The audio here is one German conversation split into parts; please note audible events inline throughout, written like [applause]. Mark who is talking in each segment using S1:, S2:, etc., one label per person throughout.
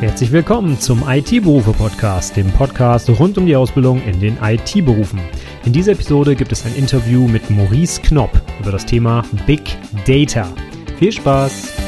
S1: Herzlich willkommen zum IT-Berufe-Podcast, dem Podcast rund um die Ausbildung in den IT-Berufen. In dieser Episode gibt es ein Interview mit Maurice Knopp über das Thema Big Data. Viel Spaß!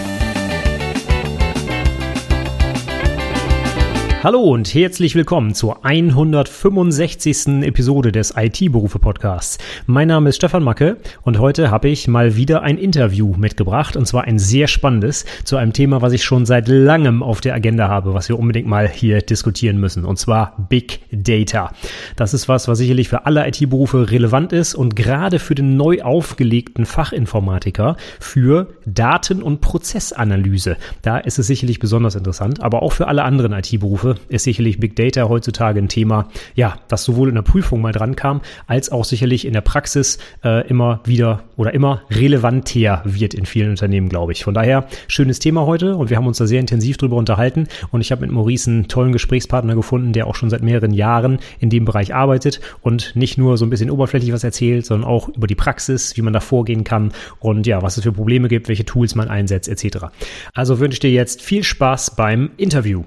S1: Hallo und herzlich willkommen zur 165. Episode des IT-Berufe-Podcasts. Mein Name ist Stefan Macke und heute habe ich mal wieder ein Interview mitgebracht und zwar ein sehr spannendes zu einem Thema, was ich schon seit langem auf der Agenda habe, was wir unbedingt mal hier diskutieren müssen und zwar Big Data. Das ist was, was sicherlich für alle IT-Berufe relevant ist und gerade für den neu aufgelegten Fachinformatiker für Daten- und Prozessanalyse. Da ist es sicherlich besonders interessant, aber auch für alle anderen IT-Berufe Berufe ist sicherlich Big Data heutzutage ein Thema, ja, das sowohl in der Prüfung mal dran kam, als auch sicherlich in der Praxis äh, immer wieder oder immer relevanter wird in vielen Unternehmen, glaube ich. Von daher, schönes Thema heute und wir haben uns da sehr intensiv drüber unterhalten und ich habe mit Maurice einen tollen Gesprächspartner gefunden, der auch schon seit mehreren Jahren in dem Bereich arbeitet und nicht nur so ein bisschen oberflächlich was erzählt, sondern auch über die Praxis, wie man da vorgehen kann und ja, was es für Probleme gibt, welche Tools man einsetzt, etc. Also wünsche ich dir jetzt viel Spaß beim Interview.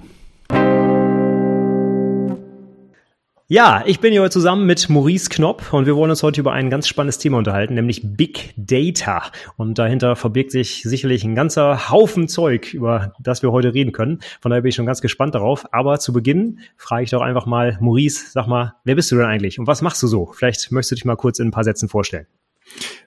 S1: Ja, ich bin hier heute zusammen mit Maurice Knopp und wir wollen uns heute über ein ganz spannendes Thema unterhalten, nämlich Big Data. Und dahinter verbirgt sich sicherlich ein ganzer Haufen Zeug, über das wir heute reden können. Von daher bin ich schon ganz gespannt darauf. Aber zu Beginn frage ich doch einfach mal, Maurice, sag mal, wer bist du denn eigentlich und was machst du so? Vielleicht möchtest du dich mal kurz in ein paar Sätzen vorstellen.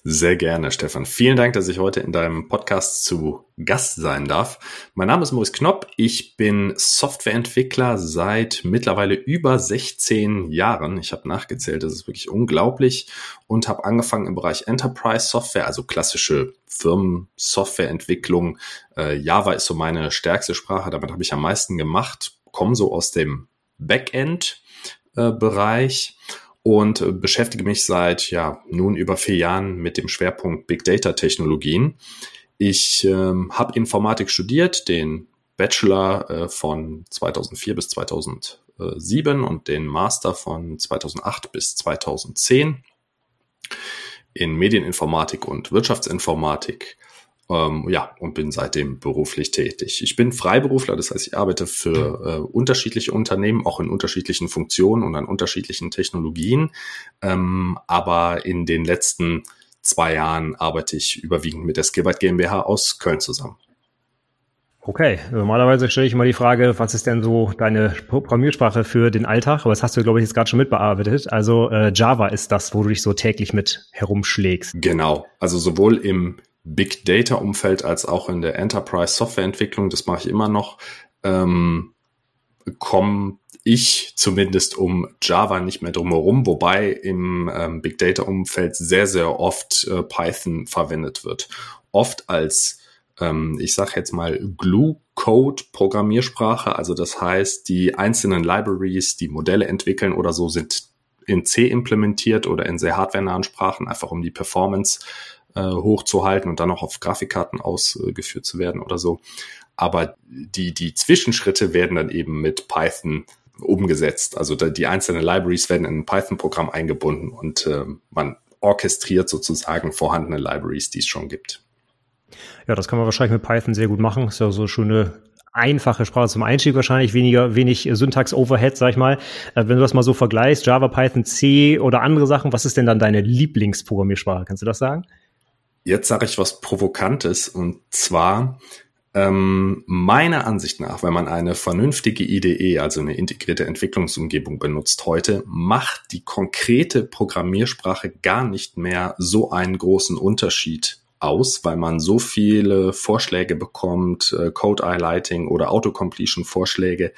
S2: Sehr gerne, Stefan. Vielen Dank, dass ich heute in deinem Podcast zu Gast sein darf. Mein Name ist Maurice Knopp. Ich bin Softwareentwickler seit mittlerweile über 16 Jahren. Ich habe nachgezählt, das ist wirklich unglaublich und habe angefangen im Bereich Enterprise Software, also klassische Firmen-Softwareentwicklung. Äh, Java ist so meine stärkste Sprache, damit habe ich am meisten gemacht. Komme so aus dem Backend-Bereich. Und beschäftige mich seit ja nun über vier Jahren mit dem Schwerpunkt Big Data Technologien. Ich ähm, habe Informatik studiert, den Bachelor äh, von 2004 bis 2007 und den Master von 2008 bis 2010 in Medieninformatik und Wirtschaftsinformatik ähm, ja, und bin seitdem beruflich tätig. Ich bin Freiberufler, das heißt, ich arbeite für äh, unterschiedliche Unternehmen, auch in unterschiedlichen Funktionen und an unterschiedlichen Technologien. Ähm, aber in den letzten zwei Jahren arbeite ich überwiegend mit der Skillbyte GmbH aus Köln zusammen.
S1: Okay, normalerweise stelle ich immer die Frage, was ist denn so deine Programmiersprache für den Alltag? Aber das hast du, glaube ich, jetzt gerade schon mitbearbeitet. Also äh, Java ist das, wo du dich so täglich mit herumschlägst.
S2: Genau, also sowohl im Big Data Umfeld als auch in der Enterprise Software Entwicklung, das mache ich immer noch, ähm, komme ich zumindest um Java nicht mehr drumherum, wobei im ähm, Big Data Umfeld sehr, sehr oft äh, Python verwendet wird. Oft als, ähm, ich sage jetzt mal, Glue-Code-Programmiersprache. Also das heißt, die einzelnen Libraries, die Modelle entwickeln oder so, sind in C implementiert oder in sehr hardwarenahen Sprachen, einfach um die Performance äh, hochzuhalten und dann auch auf Grafikkarten ausgeführt zu werden oder so. Aber die, die Zwischenschritte werden dann eben mit Python umgesetzt. Also die einzelnen Libraries werden in ein Python-Programm eingebunden und äh, man orchestriert sozusagen vorhandene Libraries, die es schon gibt.
S1: Ja, das kann man wahrscheinlich mit Python sehr gut machen. Ist ja so schöne einfache Sprache zum Einstieg wahrscheinlich, weniger, wenig Syntax-Overhead, sag ich mal. Äh, wenn du das mal so vergleichst, Java, Python, C oder andere Sachen, was ist denn dann deine Lieblingsprogrammiersprache? Kannst du das sagen?
S2: Jetzt sage ich was Provokantes und zwar ähm, meiner Ansicht nach, wenn man eine vernünftige IDE, also eine integrierte Entwicklungsumgebung benutzt heute, macht die konkrete Programmiersprache gar nicht mehr so einen großen Unterschied aus, weil man so viele Vorschläge bekommt, äh, Code Highlighting oder Autocompletion Vorschläge,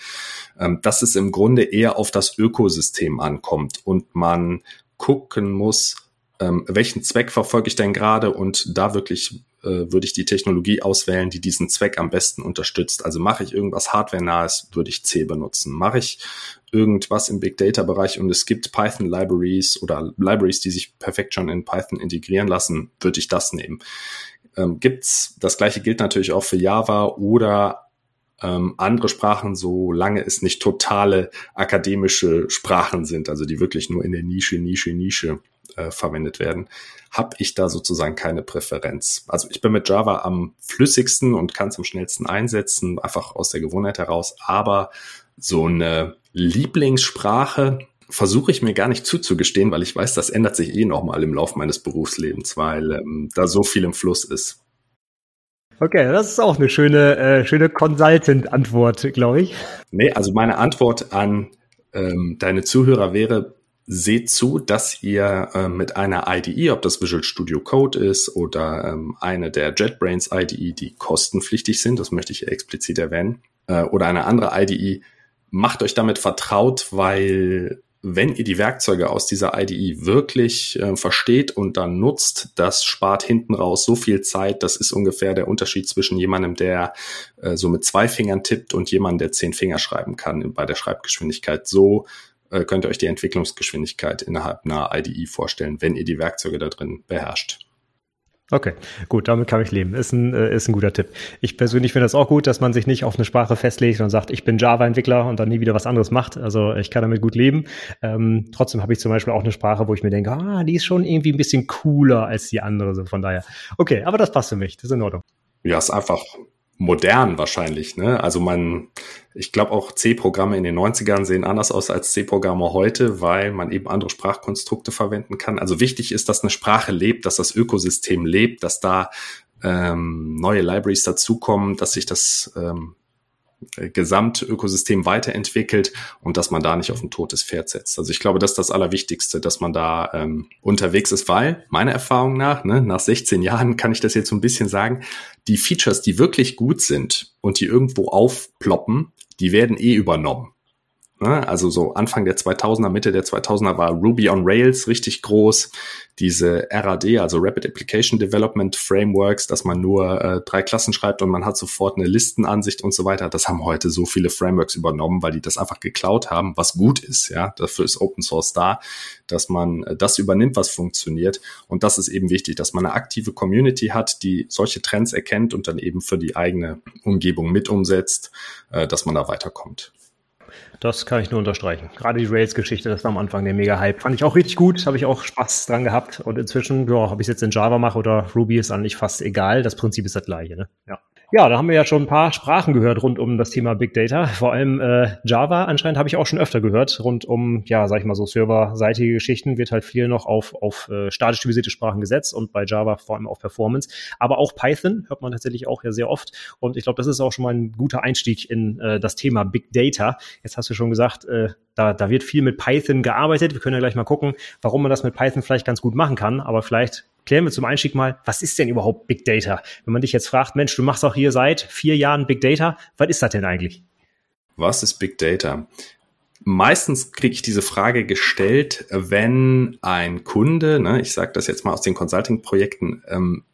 S2: ähm, dass es im Grunde eher auf das Ökosystem ankommt und man gucken muss, ähm, welchen Zweck verfolge ich denn gerade und da wirklich äh, würde ich die Technologie auswählen, die diesen Zweck am besten unterstützt. Also mache ich irgendwas Hardware-nahes, würde ich C benutzen. Mache ich irgendwas im Big Data-Bereich und es gibt Python-Libraries oder Libraries, die sich perfekt schon in Python integrieren lassen, würde ich das nehmen. Ähm, gibt's, das gleiche gilt natürlich auch für Java oder ähm, andere Sprachen, solange es nicht totale akademische Sprachen sind, also die wirklich nur in der Nische, Nische, Nische äh, verwendet werden, habe ich da sozusagen keine Präferenz. Also ich bin mit Java am flüssigsten und kann es am schnellsten einsetzen, einfach aus der Gewohnheit heraus. Aber so eine Lieblingssprache versuche ich mir gar nicht zuzugestehen, weil ich weiß, das ändert sich eh nochmal im Laufe meines Berufslebens, weil ähm, da so viel im Fluss ist.
S1: Okay, das ist auch eine schöne, äh, schöne Consultant-Antwort, glaube ich.
S2: Nee, also meine Antwort an ähm, deine Zuhörer wäre, seht zu, dass ihr äh, mit einer IDE, ob das Visual Studio Code ist oder ähm, eine der JetBrains IDE, die kostenpflichtig sind, das möchte ich explizit erwähnen, äh, oder eine andere IDE, macht euch damit vertraut, weil wenn ihr die Werkzeuge aus dieser IDE wirklich äh, versteht und dann nutzt, das spart hinten raus so viel Zeit. Das ist ungefähr der Unterschied zwischen jemandem, der äh, so mit zwei Fingern tippt und jemandem, der zehn Finger schreiben kann bei der Schreibgeschwindigkeit. So äh, könnt ihr euch die Entwicklungsgeschwindigkeit innerhalb einer IDE vorstellen, wenn ihr die Werkzeuge da drin beherrscht.
S1: Okay, gut, damit kann ich leben. Ist ein, äh, ist ein guter Tipp. Ich persönlich finde das auch gut, dass man sich nicht auf eine Sprache festlegt und sagt, ich bin Java-Entwickler und dann nie wieder was anderes macht. Also ich kann damit gut leben. Ähm, trotzdem habe ich zum Beispiel auch eine Sprache, wo ich mir denke, ah, die ist schon irgendwie ein bisschen cooler als die andere. So von daher. Okay, aber das passt für mich. Das ist in Ordnung.
S2: Ja, ist einfach modern wahrscheinlich. Ne? Also man, ich glaube auch C-Programme in den 90ern sehen anders aus als C-Programme heute, weil man eben andere Sprachkonstrukte verwenden kann. Also wichtig ist, dass eine Sprache lebt, dass das Ökosystem lebt, dass da ähm, neue Libraries dazukommen, dass sich das ähm, Gesamtökosystem weiterentwickelt und dass man da nicht auf ein totes Pferd setzt. Also ich glaube, das ist das Allerwichtigste, dass man da ähm, unterwegs ist, weil meiner Erfahrung nach, ne, nach 16 Jahren kann ich das jetzt so ein bisschen sagen, die Features, die wirklich gut sind und die irgendwo aufploppen, die werden eh übernommen. Ne? Also so Anfang der 2000er, Mitte der 2000er war Ruby on Rails richtig groß. Diese RAD, also Rapid Application Development Frameworks, dass man nur äh, drei Klassen schreibt und man hat sofort eine Listenansicht und so weiter. Das haben heute so viele Frameworks übernommen, weil die das einfach geklaut haben, was gut ist. Ja, dafür ist Open Source da, dass man äh, das übernimmt, was funktioniert. Und das ist eben wichtig, dass man eine aktive Community hat, die solche Trends erkennt und dann eben für die eigene Umgebung mit umsetzt, äh, dass man da weiterkommt.
S1: Das kann ich nur unterstreichen. Gerade die Rails-Geschichte, das war am Anfang der Mega-Hype. Fand ich auch richtig gut, habe ich auch Spaß dran gehabt. Und inzwischen, ja, ob ich es jetzt in Java mache oder Ruby, ist eigentlich fast egal. Das Prinzip ist das gleiche. Ne? Ja. Ja, da haben wir ja schon ein paar Sprachen gehört rund um das Thema Big Data. Vor allem äh, Java anscheinend habe ich auch schon öfter gehört. Rund um, ja, sag ich mal so, serverseitige Geschichten wird halt viel noch auf, auf äh, statisch typisierte Sprachen gesetzt und bei Java vor allem auf Performance. Aber auch Python hört man tatsächlich auch ja sehr oft. Und ich glaube, das ist auch schon mal ein guter Einstieg in äh, das Thema Big Data. Jetzt hast du schon gesagt, äh, da, da wird viel mit Python gearbeitet. Wir können ja gleich mal gucken, warum man das mit Python vielleicht ganz gut machen kann. Aber vielleicht klären wir zum Einstieg mal, was ist denn überhaupt Big Data? Wenn man dich jetzt fragt, Mensch, du machst auch hier seit vier Jahren Big Data, was ist das denn eigentlich?
S2: Was ist Big Data? Meistens kriege ich diese Frage gestellt, wenn ein Kunde, ne, ich sage das jetzt mal aus den Consulting-Projekten, ähm,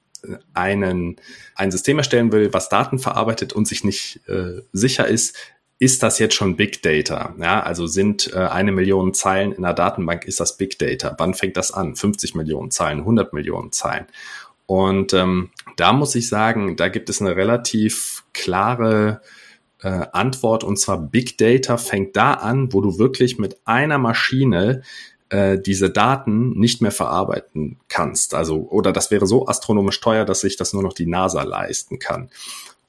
S2: einen, ein System erstellen will, was Daten verarbeitet und sich nicht äh, sicher ist, ist das jetzt schon Big Data? Ja, also sind äh, eine Million Zeilen in der Datenbank, ist das Big Data? Wann fängt das an? 50 Millionen Zeilen, 100 Millionen Zeilen? Und ähm, da muss ich sagen, da gibt es eine relativ klare äh, Antwort und zwar Big Data fängt da an, wo du wirklich mit einer Maschine äh, diese Daten nicht mehr verarbeiten kannst. Also, oder das wäre so astronomisch teuer, dass sich das nur noch die NASA leisten kann.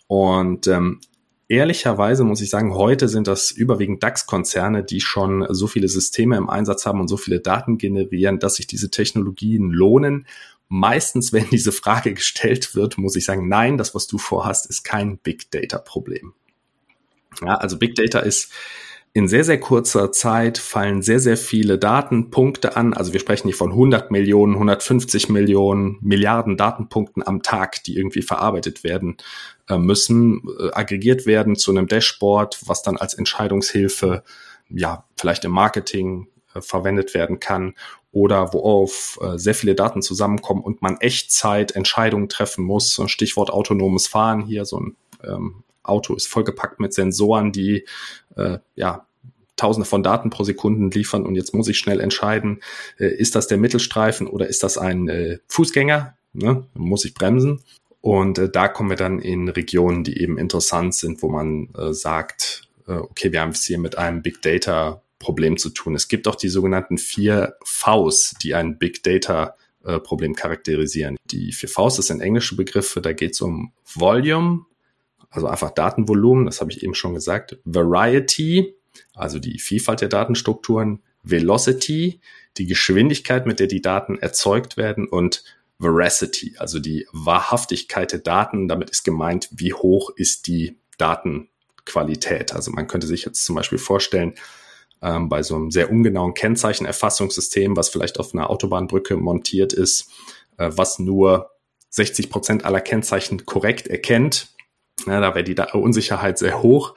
S2: Und ähm, ehrlicherweise muss ich sagen, heute sind das überwiegend DAX-Konzerne, die schon so viele Systeme im Einsatz haben und so viele Daten generieren, dass sich diese Technologien lohnen. Meistens, [laughs] wenn diese Frage gestellt wird, muss ich sagen, nein, das, was du vorhast, ist kein Big Data-Problem. Ja, also Big Data ist in sehr, sehr kurzer Zeit fallen sehr, sehr viele Datenpunkte an. Also wir sprechen nicht von 100 Millionen, 150 Millionen, Milliarden Datenpunkten am Tag, die irgendwie verarbeitet werden müssen, äh, aggregiert werden zu einem Dashboard, was dann als Entscheidungshilfe, ja, vielleicht im Marketing äh, verwendet werden kann oder worauf äh, sehr viele Daten zusammenkommen und man Echtzeit Entscheidungen treffen muss. Stichwort autonomes Fahren hier, so ein ähm, Auto ist vollgepackt mit Sensoren, die äh, ja Tausende von Daten pro Sekunden liefern und jetzt muss ich schnell entscheiden, äh, ist das der Mittelstreifen oder ist das ein äh, Fußgänger? Ne? Muss ich bremsen? Und äh, da kommen wir dann in Regionen, die eben interessant sind, wo man äh, sagt, äh, okay, wir haben es hier mit einem Big Data Problem zu tun. Es gibt auch die sogenannten vier Vs, die ein Big Data äh, Problem charakterisieren. Die vier Vs sind englische Begriffe, da geht es um Volume, also einfach Datenvolumen, das habe ich eben schon gesagt, Variety, also die Vielfalt der Datenstrukturen, Velocity, die Geschwindigkeit, mit der die Daten erzeugt werden und Veracity, also die Wahrhaftigkeit der Daten. Damit ist gemeint, wie hoch ist die Datenqualität. Also man könnte sich jetzt zum Beispiel vorstellen, ähm, bei so einem sehr ungenauen Kennzeichenerfassungssystem, was vielleicht auf einer Autobahnbrücke montiert ist, äh, was nur 60 Prozent aller Kennzeichen korrekt erkennt. Ja, da wäre die Unsicherheit sehr hoch.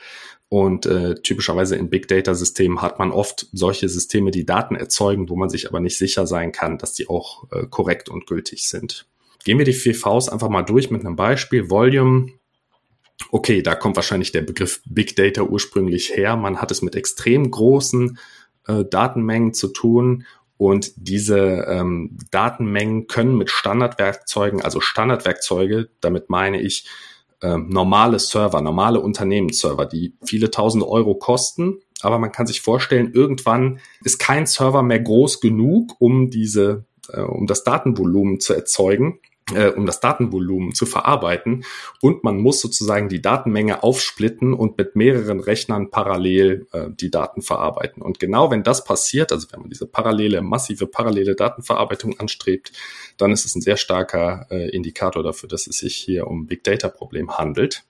S2: Und äh, typischerweise in Big Data Systemen hat man oft solche Systeme, die Daten erzeugen, wo man sich aber nicht sicher sein kann, dass die auch äh, korrekt und gültig sind. Gehen wir die vier Vs einfach mal durch mit einem Beispiel. Volume. Okay, da kommt wahrscheinlich der Begriff Big Data ursprünglich her. Man hat es mit extrem großen äh, Datenmengen zu tun und diese ähm, Datenmengen können mit Standardwerkzeugen, also Standardwerkzeuge, damit meine ich äh, normale Server, normale Unternehmensserver, die viele tausende Euro kosten. Aber man kann sich vorstellen, irgendwann ist kein Server mehr groß genug, um diese, äh, um das Datenvolumen zu erzeugen äh, um das Datenvolumen zu verarbeiten. Und man muss sozusagen die Datenmenge aufsplitten und mit mehreren Rechnern parallel äh, die Daten verarbeiten. Und genau wenn das passiert, also wenn man diese parallele, massive parallele Datenverarbeitung anstrebt, dann ist es ein sehr starker äh, Indikator dafür, dass es sich hier um Big Data Problem handelt.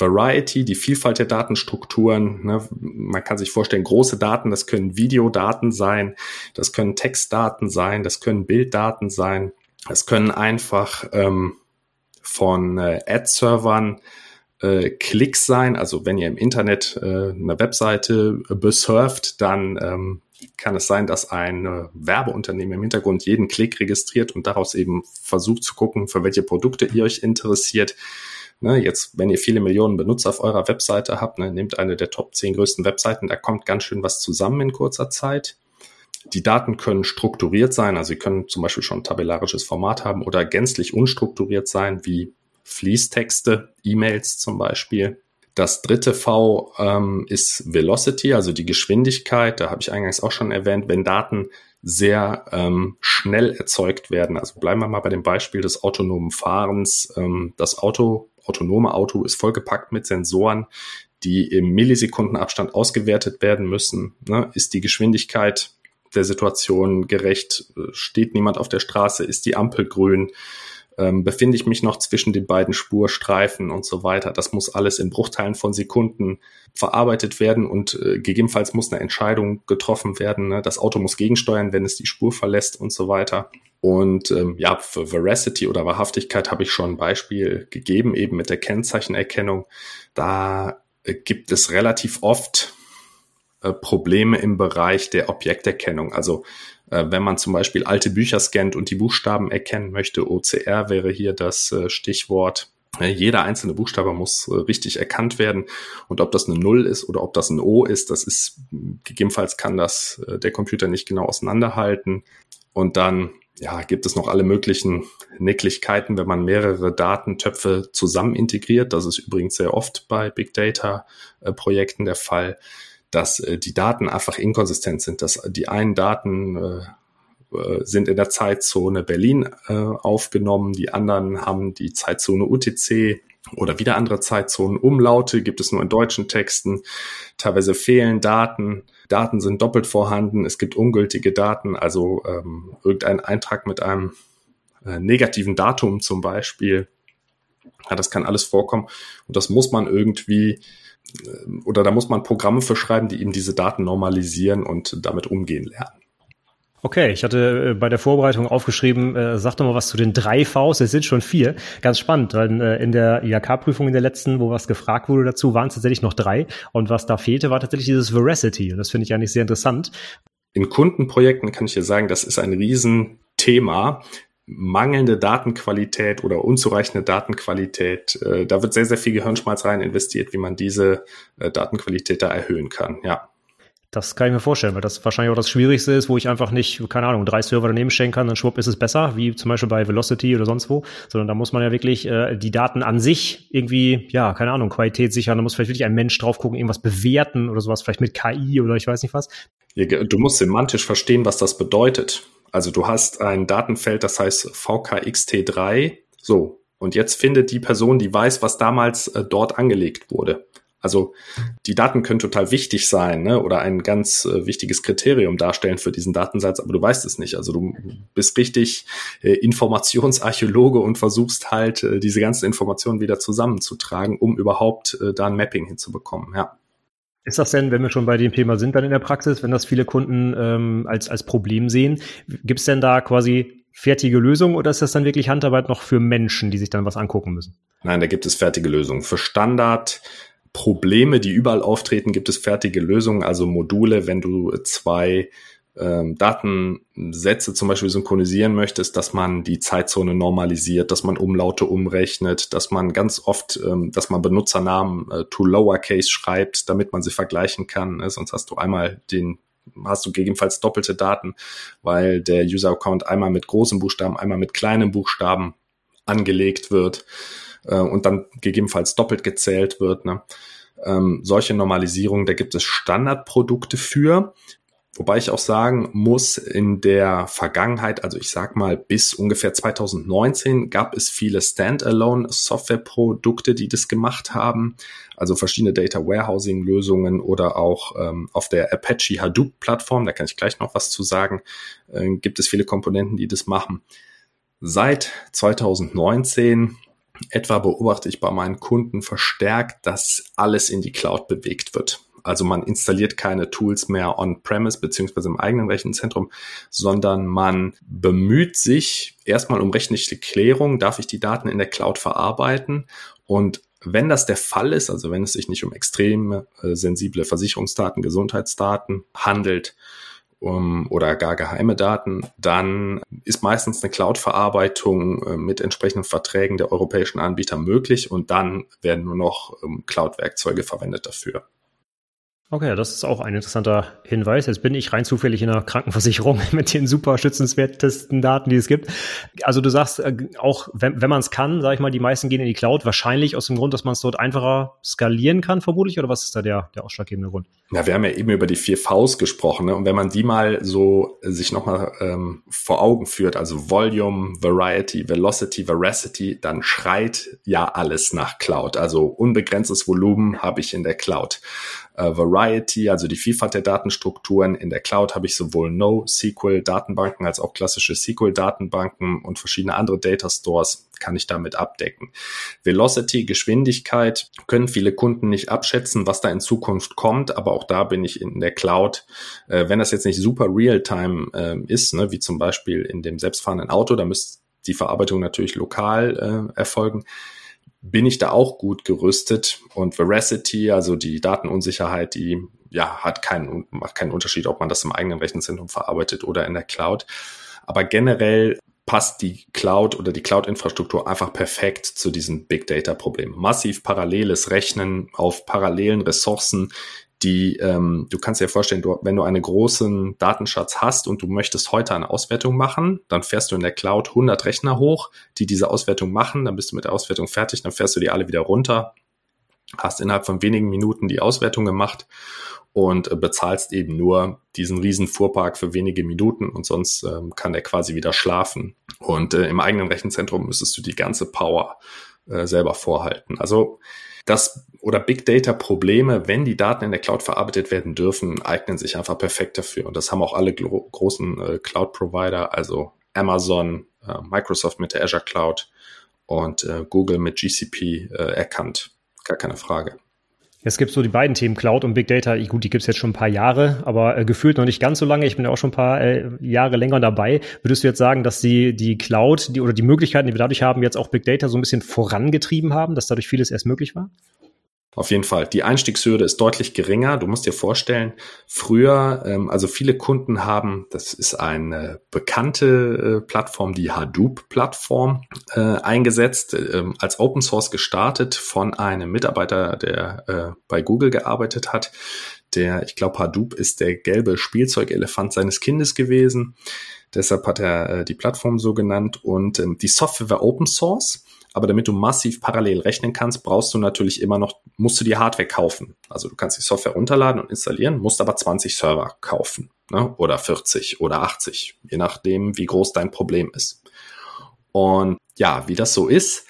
S2: Variety, die Vielfalt der Datenstrukturen. Ne? Man kann sich vorstellen, große Daten, das können Videodaten sein, das können Textdaten sein, das können Bilddaten sein. Es können einfach ähm, von äh, Ad-Servern äh, Klicks sein. Also wenn ihr im Internet äh, eine Webseite besurft, dann ähm, kann es sein, dass ein äh, Werbeunternehmen im Hintergrund jeden Klick registriert und daraus eben versucht zu gucken, für welche Produkte ihr euch interessiert. Ne, jetzt, wenn ihr viele Millionen Benutzer auf eurer Webseite habt, ne, nehmt eine der Top 10 größten Webseiten, da kommt ganz schön was zusammen in kurzer Zeit. Die Daten können strukturiert sein, also sie können zum Beispiel schon tabellarisches Format haben oder gänzlich unstrukturiert sein, wie Fließtexte, E-Mails zum Beispiel. Das dritte V ähm, ist Velocity, also die Geschwindigkeit. Da habe ich eingangs auch schon erwähnt, wenn Daten sehr ähm, schnell erzeugt werden. Also bleiben wir mal bei dem Beispiel des autonomen Fahrens. Ähm, das Auto, autonome Auto ist vollgepackt mit Sensoren, die im Millisekundenabstand ausgewertet werden müssen. Ne? Ist die Geschwindigkeit der Situation gerecht? Steht niemand auf der Straße? Ist die Ampel grün? Ähm, befinde ich mich noch zwischen den beiden Spurstreifen und so weiter? Das muss alles in Bruchteilen von Sekunden verarbeitet werden und äh, gegebenenfalls muss eine Entscheidung getroffen werden. Ne? Das Auto muss gegensteuern, wenn es die Spur verlässt und so weiter. Und ähm, ja, für Veracity oder Wahrhaftigkeit habe ich schon ein Beispiel gegeben, eben mit der Kennzeichenerkennung. Da äh, gibt es relativ oft äh, Probleme im Bereich der Objekterkennung. Also äh, wenn man zum Beispiel alte Bücher scannt und die Buchstaben erkennen möchte, OCR wäre hier das äh, Stichwort. Jeder einzelne Buchstabe muss richtig erkannt werden. Und ob das eine Null ist oder ob das ein O ist, das ist, gegebenenfalls kann das der Computer nicht genau auseinanderhalten. Und dann ja, gibt es noch alle möglichen Nicklichkeiten, wenn man mehrere Datentöpfe zusammen integriert. Das ist übrigens sehr oft bei Big Data Projekten der Fall dass äh, die Daten einfach inkonsistent sind, dass die einen Daten äh, äh, sind in der Zeitzone Berlin äh, aufgenommen, die anderen haben die Zeitzone UTC oder wieder andere Zeitzonen. Umlaute gibt es nur in deutschen Texten. Teilweise fehlen Daten. Daten sind doppelt vorhanden. Es gibt ungültige Daten, also ähm, irgendein Eintrag mit einem äh, negativen Datum zum Beispiel. Ja, das kann alles vorkommen und das muss man irgendwie oder da muss man Programme für schreiben, die eben diese Daten normalisieren und damit umgehen lernen.
S1: Okay, ich hatte äh, bei der Vorbereitung aufgeschrieben, äh, sag doch mal was zu den drei Vs, es sind schon vier. Ganz spannend, weil äh, in der IHK-Prüfung in der letzten, wo was gefragt wurde dazu, waren es tatsächlich noch drei. Und was da fehlte, war tatsächlich dieses Veracity. Und das finde ich eigentlich sehr interessant.
S2: In Kundenprojekten kann ich dir sagen, das ist ein Riesenthema mangelnde Datenqualität oder unzureichende Datenqualität. Äh, da wird sehr, sehr viel Gehirnschmalz rein investiert, wie man diese äh, Datenqualität da erhöhen kann. Ja.
S1: Das kann ich mir vorstellen, weil das wahrscheinlich auch das Schwierigste ist, wo ich einfach nicht, keine Ahnung, drei Server daneben stellen kann, dann schwupp ist es besser, wie zum Beispiel bei Velocity oder sonst wo, sondern da muss man ja wirklich äh, die Daten an sich irgendwie, ja, keine Ahnung, Qualität sichern, da muss vielleicht wirklich ein Mensch drauf gucken, irgendwas bewerten oder sowas, vielleicht mit KI oder ich weiß nicht was.
S2: Du musst semantisch verstehen, was das bedeutet. Also du hast ein Datenfeld, das heißt VKXT3. So. Und jetzt findet die Person, die weiß, was damals äh, dort angelegt wurde. Also die Daten können total wichtig sein ne? oder ein ganz äh, wichtiges Kriterium darstellen für diesen Datensatz, aber du weißt es nicht. Also du bist richtig äh, Informationsarchäologe und versuchst halt äh, diese ganzen Informationen wieder zusammenzutragen, um überhaupt äh, da ein Mapping hinzubekommen. Ja.
S1: Ist das denn, wenn wir schon bei dem Thema sind, dann in der Praxis, wenn das viele Kunden ähm, als, als Problem sehen, gibt es denn da quasi fertige Lösungen oder ist das dann wirklich Handarbeit noch für Menschen, die sich dann was angucken müssen?
S2: Nein, da gibt es fertige Lösungen. Für Standard Probleme, die überall auftreten, gibt es fertige Lösungen, also Module, wenn du zwei ähm, Datensätze zum Beispiel synchronisieren möchtest, dass man die Zeitzone normalisiert, dass man Umlaute umrechnet, dass man ganz oft, ähm, dass man Benutzernamen äh, to lowercase schreibt, damit man sie vergleichen kann. Ne? Sonst hast du einmal den hast du gegebenenfalls doppelte Daten, weil der User-Account einmal mit großen Buchstaben, einmal mit kleinen Buchstaben angelegt wird äh, und dann gegebenenfalls doppelt gezählt wird. Ne? Ähm, solche Normalisierungen, da gibt es Standardprodukte für. Wobei ich auch sagen muss, in der Vergangenheit, also ich sag mal bis ungefähr 2019, gab es viele Standalone-Software-Produkte, die das gemacht haben. Also verschiedene Data Warehousing-Lösungen oder auch ähm, auf der Apache Hadoop-Plattform, da kann ich gleich noch was zu sagen, äh, gibt es viele Komponenten, die das machen. Seit 2019 etwa beobachte ich bei meinen Kunden verstärkt, dass alles in die Cloud bewegt wird. Also man installiert keine Tools mehr on-premise beziehungsweise im eigenen Rechenzentrum, sondern man bemüht sich erstmal um rechtliche Klärung, darf ich die Daten in der Cloud verarbeiten und wenn das der Fall ist, also wenn es sich nicht um extrem äh, sensible Versicherungsdaten, Gesundheitsdaten handelt, um, oder gar geheime Daten, dann ist meistens eine Cloud-Verarbeitung äh, mit entsprechenden Verträgen der europäischen Anbieter möglich und dann werden nur noch ähm, Cloud-Werkzeuge verwendet dafür.
S1: Okay, das ist auch ein interessanter Hinweis. Jetzt bin ich rein zufällig in der Krankenversicherung [laughs] mit den super schützenswertesten Daten, die es gibt. Also du sagst, äh, auch wenn, wenn man es kann, sage ich mal, die meisten gehen in die Cloud, wahrscheinlich aus dem Grund, dass man es dort einfacher skalieren kann, vermutlich, oder was ist da der, der ausschlaggebende Grund?
S2: Ja, wir haben ja eben über die vier Vs gesprochen, ne? und wenn man die mal so sich nochmal ähm, vor Augen führt, also Volume, Variety, Velocity, Veracity, dann schreit ja alles nach Cloud. Also unbegrenztes Volumen habe ich in der Cloud äh, Variety, also die Vielfalt der Datenstrukturen. In der Cloud habe ich sowohl NoSQL-Datenbanken als auch klassische SQL-Datenbanken und verschiedene andere Data Stores kann ich damit abdecken. Velocity, Geschwindigkeit können viele Kunden nicht abschätzen, was da in Zukunft kommt, aber auch da bin ich in der Cloud. Äh, wenn das jetzt nicht super real-time äh, ist, ne, wie zum Beispiel in dem selbstfahrenden Auto, da müsste die Verarbeitung natürlich lokal äh, erfolgen bin ich da auch gut gerüstet und Veracity, also die Datenunsicherheit, die ja hat keinen macht keinen Unterschied, ob man das im eigenen Rechenzentrum verarbeitet oder in der Cloud. Aber generell passt die Cloud oder die Cloud-Infrastruktur einfach perfekt zu diesem Big Data-Problem. Massiv paralleles Rechnen auf parallelen Ressourcen, die, ähm, du kannst dir vorstellen, du, wenn du einen großen Datenschatz hast und du möchtest heute eine Auswertung machen, dann fährst du in der Cloud 100 Rechner hoch, die diese Auswertung machen, dann bist du mit der Auswertung fertig, dann fährst du die alle wieder runter, hast innerhalb von wenigen Minuten die Auswertung gemacht und äh, bezahlst eben nur diesen riesen Fuhrpark für wenige Minuten und sonst ähm, kann der quasi wieder schlafen. Und äh, im eigenen Rechenzentrum müsstest du die ganze Power äh, selber vorhalten. Also das oder Big Data Probleme, wenn die Daten in der Cloud verarbeitet werden dürfen, eignen sich einfach perfekt dafür. Und das haben auch alle großen äh, Cloud Provider, also Amazon, äh, Microsoft mit der Azure Cloud und äh, Google mit GCP äh, erkannt. Gar keine Frage.
S1: Es gibt so die beiden Themen Cloud und Big Data. Gut, die gibt es jetzt schon ein paar Jahre, aber äh, gefühlt noch nicht ganz so lange. Ich bin ja auch schon ein paar äh, Jahre länger dabei. Würdest du jetzt sagen, dass die, die Cloud die, oder die Möglichkeiten, die wir dadurch haben, jetzt auch Big Data so ein bisschen vorangetrieben haben, dass dadurch vieles erst möglich war?
S2: Auf jeden Fall. Die Einstiegshürde ist deutlich geringer. Du musst dir vorstellen, früher, ähm, also viele Kunden haben, das ist eine bekannte äh, Plattform, die Hadoop-Plattform, äh, eingesetzt, äh, als Open Source gestartet von einem Mitarbeiter, der äh, bei Google gearbeitet hat. Der, ich glaube, Hadoop ist der gelbe Spielzeugelefant seines Kindes gewesen. Deshalb hat er äh, die Plattform so genannt und ähm, die Software war Open Source Aber damit du massiv parallel rechnen kannst, brauchst du natürlich immer noch, musst du die Hardware kaufen. Also du kannst die Software runterladen und installieren, musst aber 20 Server kaufen. Ne? Oder 40 oder 80, je nachdem, wie groß dein Problem ist. Und ja, wie das so ist,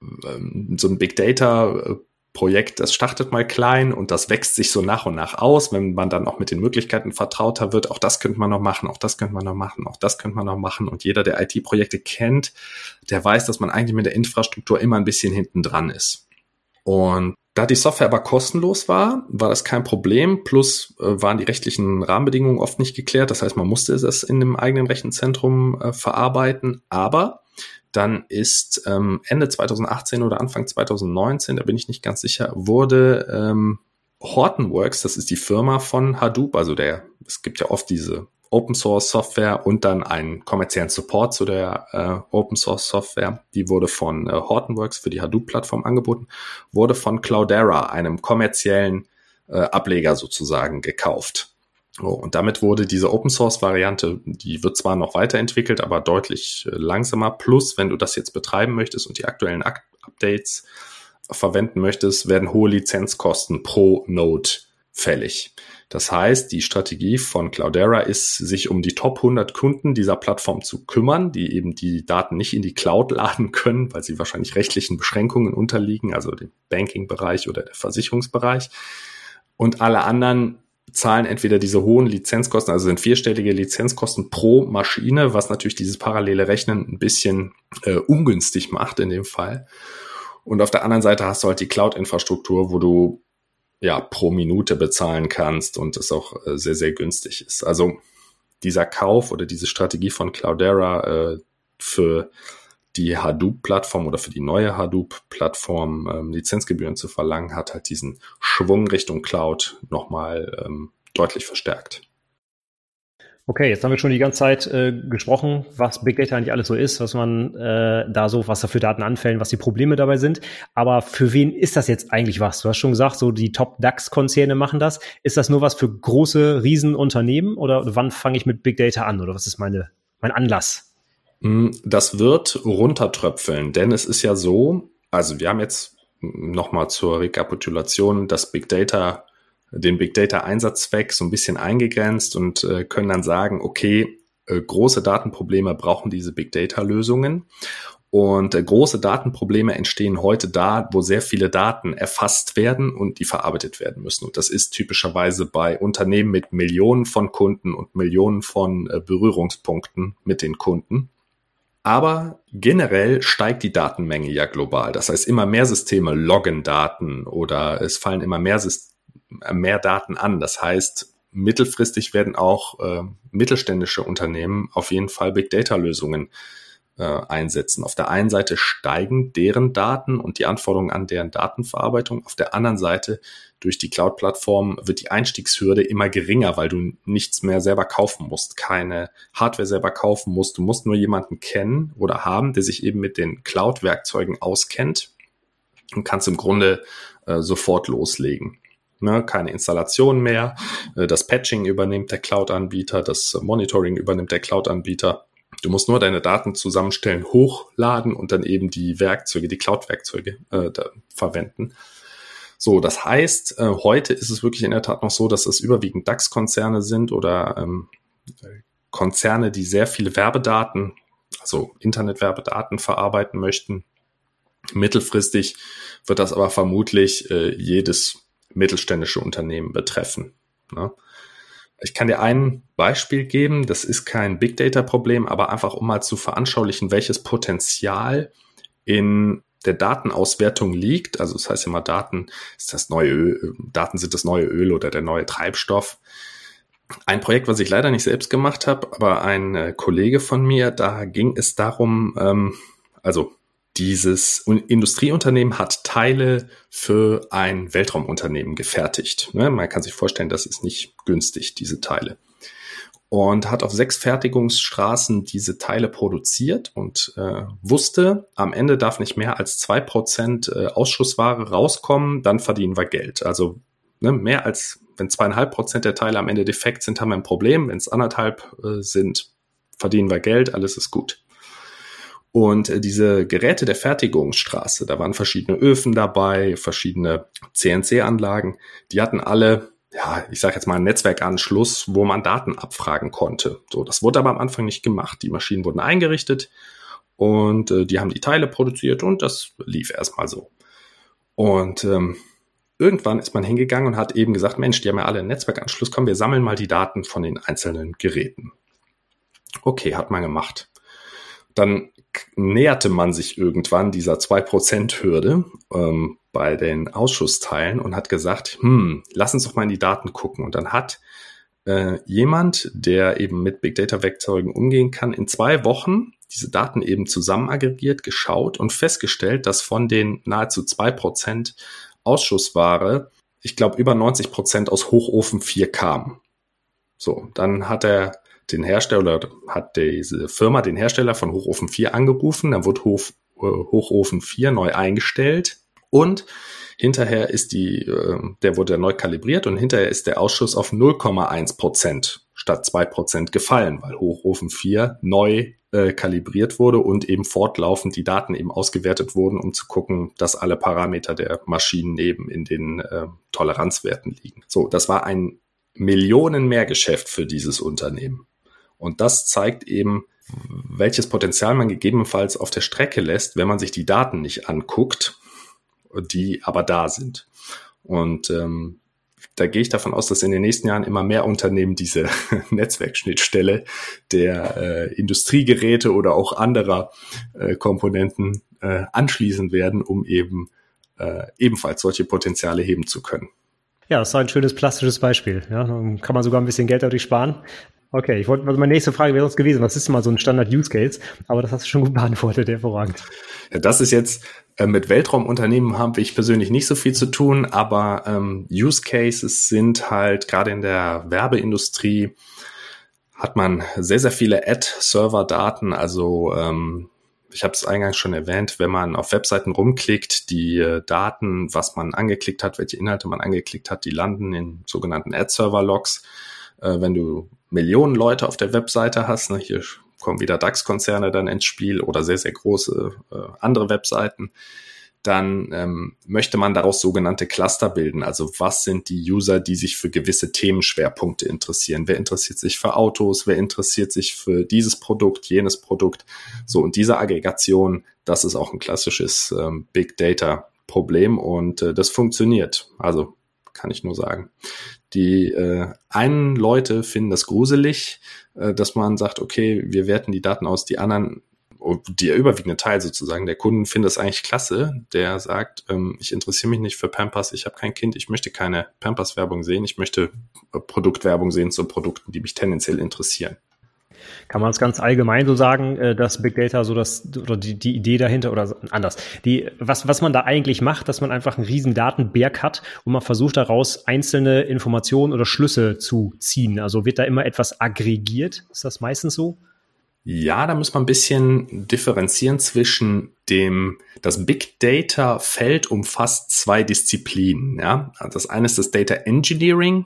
S2: ähm, so ein Big Data äh, Projekt, das startet mal klein und das wächst sich so nach und nach aus, wenn man dann auch mit den Möglichkeiten vertrauter wird. Auch das könnte man noch machen, auch das könnte man noch machen, auch das könnte man noch machen. Und jeder, der IT-Projekte kennt, der weiß, dass man eigentlich mit der Infrastruktur immer ein bisschen hinten dran ist. Und da die Software aber kostenlos war, war das kein Problem. Plus äh, waren die rechtlichen Rahmenbedingungen oft nicht geklärt. Das heißt, man musste es in dem eigenen Rechenzentrum äh, verarbeiten. Aber dann ist ähm, Ende 2018 oder Anfang 2019, da bin ich nicht ganz sicher, wurde ähm, Hortonworks, das ist die Firma von Hadoop, also der, es gibt ja oft diese Open Source Software und dann einen kommerziellen Support zu der äh, Open Source Software. Die wurde von äh, Hortonworks für die Hadoop-Plattform angeboten, wurde von Cloudera, einem kommerziellen äh, Ableger sozusagen, gekauft. Oh, und damit wurde diese Open Source Variante, die wird zwar noch weiterentwickelt, aber deutlich äh, langsamer. Plus, wenn du das jetzt betreiben möchtest und die aktuellen Updates verwenden möchtest, werden hohe Lizenzkosten pro Node fällig. Das heißt, die Strategie von Cloudera ist, sich um die Top 100 Kunden dieser Plattform zu kümmern, die eben die Daten nicht in die Cloud [laughs] laden können, weil sie wahrscheinlich rechtlichen Beschränkungen unterliegen, also dem Banking-Bereich oder der Versicherungsbereich. Und alle anderen zahlen entweder diese hohen Lizenzkosten, also sind vierstellige Lizenzkosten pro Maschine, was natürlich dieses parallele Rechnen ein bisschen äh, ungünstig macht in dem Fall. Und auf der anderen Seite hast du halt die Cloud-Infrastruktur, wo du ja pro Minute bezahlen kannst und es auch äh, sehr, sehr günstig ist. Also dieser Kauf oder diese Strategie von Cloudera äh, für die Hadoop-Plattform oder für die neue Hadoop-Plattform ähm, Lizenzgebühren zu verlangen, hat halt diesen Schwung Richtung Cloud nochmal ähm, deutlich verstärkt.
S1: Okay, jetzt haben wir schon die ganze Zeit äh, gesprochen, was Big Data eigentlich alles so ist, was man äh, da so, was da für Daten anfällen, was die Probleme dabei sind. Aber für wen ist das jetzt eigentlich was? Du hast schon gesagt, so die Top-DAX-Konzerne machen das. Ist das nur was für große Riesenunternehmen oder wann fange ich mit Big Data an oder was ist meine, mein Anlass?
S2: Hm, das wird runtertröpfeln, denn es ist ja so, also wir haben jetzt nochmal zur Rekapitulation das Big Data, den Big Data Einsatzzweck so ein bisschen eingegrenzt und äh, können dann sagen, okay, äh, große Datenprobleme brauchen diese Big Data Lösungen. Und äh, große Datenprobleme entstehen heute da, wo sehr viele Daten erfasst werden und die verarbeitet werden müssen. Und das ist typischerweise bei Unternehmen mit Millionen von Kunden und Millionen von Berührungspunkten mit den Kunden. Aber generell steigt die Datenmenge ja global. Das heißt, immer mehr Systeme loggen Daten oder es fallen immer mehr, Syst mehr Daten an. Das heißt, mittelfristig werden auch äh, mittelständische Unternehmen auf jeden Fall Big Data Lösungen äh, einsetzen. Auf der einen Seite steigen deren Daten und die Anforderungen an deren Datenverarbeitung. Auf der anderen Seite durch die Cloud-Plattform wird die Einstiegshürde immer geringer, weil du nichts mehr selber kaufen musst, keine Hardware selber kaufen musst. Du musst nur jemanden kennen oder haben, der sich eben mit den Cloud-Werkzeugen auskennt und kannst im Grunde äh, sofort loslegen. Ne, keine Installation mehr. Äh, das Patching übernimmt der Cloud-Anbieter, das Monitoring übernimmt der Cloud-Anbieter. Du musst nur deine Daten zusammenstellen, hochladen und dann eben die Werkzeuge, die Cloud-Werkzeuge äh, verwenden. So, das heißt, äh, heute ist es wirklich in der Tat noch so, dass es überwiegend DAX-Konzerne sind oder ähm, Konzerne, die sehr viele Werbedaten, also Internetwerbedaten verarbeiten möchten. Mittelfristig wird das aber vermutlich äh, jedes mittelständische Unternehmen betreffen. Ne? Ich kann dir ein Beispiel geben, das ist kein Big Data Problem, aber einfach um mal zu veranschaulichen, welches Potenzial in der Datenauswertung liegt. Also das heißt immer Daten ist das neue Öl, Daten sind das neue Öl oder der neue Treibstoff. Ein Projekt, was ich leider nicht selbst gemacht habe, aber ein äh, Kollege von mir, da ging es darum, ähm, also dieses Industrieunternehmen hat Teile für ein Weltraumunternehmen gefertigt. Ne? Man kann sich vorstellen, das ist nicht günstig, diese Teile. Und hat auf sechs Fertigungsstraßen diese Teile produziert und äh, wusste, am Ende darf nicht mehr als zwei Prozent äh, Ausschussware rauskommen, dann verdienen wir Geld. Also ne, mehr als, wenn zweieinhalb Prozent der Teile am Ende defekt sind, haben wir ein Problem. Wenn es anderthalb äh, sind, verdienen wir Geld, alles ist gut. Und äh, diese Geräte der Fertigungsstraße, da waren verschiedene Öfen dabei, verschiedene CNC-Anlagen, die hatten alle ja, ich sage jetzt mal einen Netzwerkanschluss, wo man Daten abfragen konnte. So, das wurde aber am Anfang nicht gemacht. Die Maschinen wurden eingerichtet und äh, die haben die Teile produziert und das lief erstmal so. Und ähm, irgendwann ist man hingegangen und hat eben gesagt, Mensch, die haben ja alle einen Netzwerkanschluss, komm, wir sammeln mal die Daten von den einzelnen Geräten. Okay, hat man gemacht. Dann näherte man sich irgendwann dieser 2%-Hürde ähm, bei den Ausschussteilen und hat gesagt, hm, lass uns doch mal in die Daten gucken. Und dann hat äh, jemand, der eben mit Big Data Werkzeugen umgehen kann, in zwei Wochen diese Daten eben zusammen aggregiert, geschaut und festgestellt, dass von den nahezu zwei Prozent Ausschussware, ich glaube, über 90 Prozent aus Hochofen 4 kamen. So, dann hat er den Hersteller, hat diese Firma den Hersteller von Hochofen 4 angerufen, dann wurde Hof, äh, Hochofen 4 neu eingestellt und hinterher ist die, äh, der wurde neu kalibriert und hinterher ist der Ausschuss auf 0,1 Prozent statt 2 Prozent gefallen, weil Hochofen 4 neu äh, kalibriert wurde und eben fortlaufend die Daten eben ausgewertet wurden, um zu gucken, dass alle Parameter der Maschinen eben in den äh, Toleranzwerten liegen. So, das war ein Millionen Mehrgeschäft für dieses Unternehmen. Und das zeigt eben, welches Potenzial man gegebenenfalls auf der Strecke lässt, wenn man sich die Daten nicht anguckt, die aber da sind. Und ähm, da gehe ich davon aus, dass in den nächsten Jahren immer mehr Unternehmen diese [laughs] Netzwerkschnittstelle der äh, Industriegeräte oder auch anderer äh, Komponenten äh, anschließen werden, um eben äh, ebenfalls solche Potenziale heben zu können.
S1: Ja, das ist ein schönes plastisches Beispiel. Ja, dann kann man sogar ein bisschen Geld dadurch sparen. Okay, ich wollte, also meine nächste Frage wäre sonst gewesen, was ist mal so ein Standard-Use-Case? Aber das hast du schon gut beantwortet, hervorragend.
S2: Ja, das ist jetzt mit Weltraumunternehmen habe ich persönlich nicht so viel zu tun, aber ähm, Use Cases sind halt gerade in der Werbeindustrie hat man sehr, sehr viele Ad-Server-Daten. Also ähm, ich habe es eingangs schon erwähnt, wenn man auf Webseiten rumklickt, die äh, Daten, was man angeklickt hat, welche Inhalte man angeklickt hat, die landen in sogenannten Ad-Server-Logs. Äh, wenn du Millionen Leute auf der Webseite hast, ne, hier kommen wieder DAX-Konzerne dann ins Spiel oder sehr, sehr große äh, andere Webseiten, dann ähm, möchte man daraus sogenannte Cluster bilden. Also was sind die User, die sich für gewisse Themenschwerpunkte interessieren? Wer interessiert sich für Autos? Wer interessiert sich für dieses Produkt, jenes Produkt? So, und diese Aggregation, das ist auch ein klassisches ähm, Big Data Problem und äh, das funktioniert. Also kann ich nur sagen. Die äh, einen Leute finden das gruselig, äh, dass man sagt, okay, wir werten die Daten aus, die anderen der überwiegende Teil sozusagen der Kunden findet es eigentlich klasse, der sagt, ähm, ich interessiere mich nicht für Pampers, ich habe kein Kind, ich möchte keine Pampers-Werbung sehen, ich möchte äh, Produktwerbung sehen zu Produkten, die mich tendenziell interessieren.
S1: Kann man es ganz allgemein so sagen, äh, dass Big Data so das oder die, die Idee dahinter oder anders. Die, was, was man da eigentlich macht, dass man einfach einen riesen Datenberg hat und man versucht daraus einzelne Informationen oder Schlüsse zu ziehen. Also wird da immer etwas aggregiert? Ist das meistens so?
S2: Ja, da muss man ein bisschen differenzieren zwischen dem, das Big Data Feld umfasst zwei Disziplinen. Ja, das eine ist das Data Engineering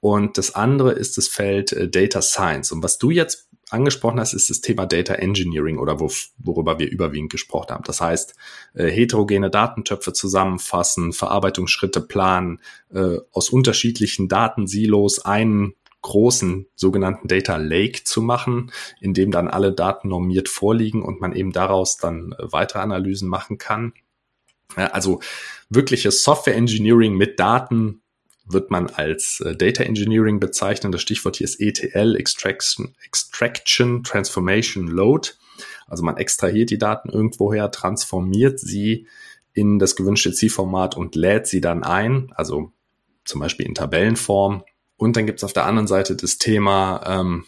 S2: und das andere ist das Feld äh, Data Science. Und was du jetzt angesprochen hast, ist das Thema Data Engineering oder wo, worüber wir überwiegend gesprochen haben. Das heißt, äh, heterogene Datentöpfe zusammenfassen, Verarbeitungsschritte planen, äh, aus unterschiedlichen Datensilos einen großen sogenannten Data Lake zu machen, in dem dann alle Daten normiert vorliegen und man eben daraus dann äh, weitere Analysen machen kann. Also wirkliches Software Engineering mit Daten wird man als äh, Data Engineering bezeichnen. Das Stichwort hier ist ETL, Extraction, Extraction Transformation Load. Also man extrahiert die Daten irgendwoher, transformiert sie in das gewünschte Zielformat und lädt sie dann ein, also zum Beispiel in Tabellenform. Und dann gibt es auf der anderen Seite das Thema ähm,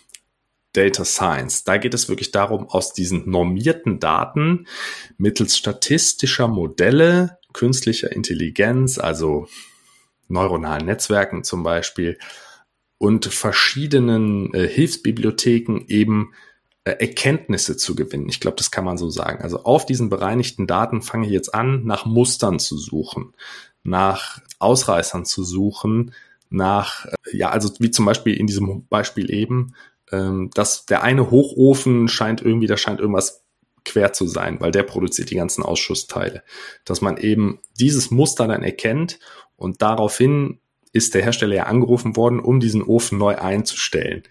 S2: Data Science. Da geht es wirklich darum, aus diesen normierten Daten mittels statistischer Modelle, künstlicher Intelligenz, also neuronalen Netzwerken zum Beispiel und verschiedenen äh, Hilfsbibliotheken eben äh, Erkenntnisse zu gewinnen. Ich glaube, das kann man so sagen. Also auf diesen bereinigten Daten fange ich jetzt an, nach Mustern zu suchen, nach Ausreißern zu suchen, nach, äh, ja, also wie zum Beispiel in diesem Beispiel eben, ähm, dass der eine Hochofen scheint irgendwie, da scheint irgendwas quer zu sein, weil der produziert die ganzen Ausschussteile. Dass man eben dieses Muster dann erkennt und daraufhin ist der Hersteller ja angerufen worden, um diesen Ofen neu einzustellen.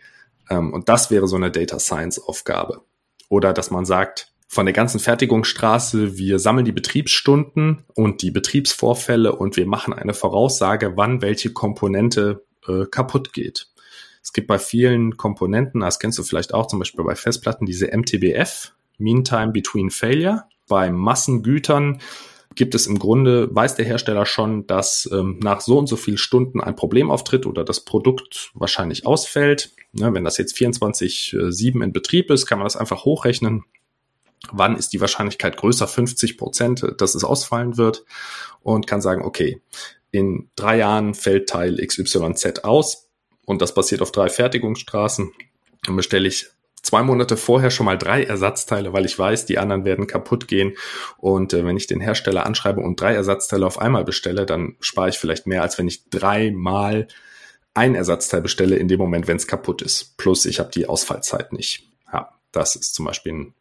S2: Ähm, und das wäre so eine Data Science Aufgabe. Oder dass man sagt, von der ganzen Fertigungsstraße, wir sammeln die Betriebsstunden und die Betriebsvorfälle und wir machen eine Voraussage, wann welche Komponente äh, kaputt geht. Es gibt bei vielen Komponenten, das kennst du vielleicht auch zum Beispiel bei Festplatten, diese MTBF, Meantime Between Failure. Bei Massengütern gibt es im Grunde, weiß der Hersteller schon, dass ähm, nach so und so vielen Stunden ein Problem auftritt oder das Produkt wahrscheinlich ausfällt. Ne, wenn das jetzt 24-7 in Betrieb ist, kann man das einfach hochrechnen wann ist die Wahrscheinlichkeit größer, 50 Prozent, dass es ausfallen wird und kann sagen, okay, in drei Jahren fällt Teil XYZ aus und das passiert auf drei Fertigungsstraßen. Dann bestelle ich zwei Monate vorher schon mal drei Ersatzteile, weil ich weiß, die anderen werden kaputt gehen. Und äh, wenn ich den Hersteller anschreibe und drei Ersatzteile auf einmal bestelle, dann spare ich vielleicht mehr, als wenn ich dreimal ein Ersatzteil bestelle in dem Moment, wenn es kaputt ist. Plus ich habe die Ausfallzeit nicht. Ja, das ist zum Beispiel ein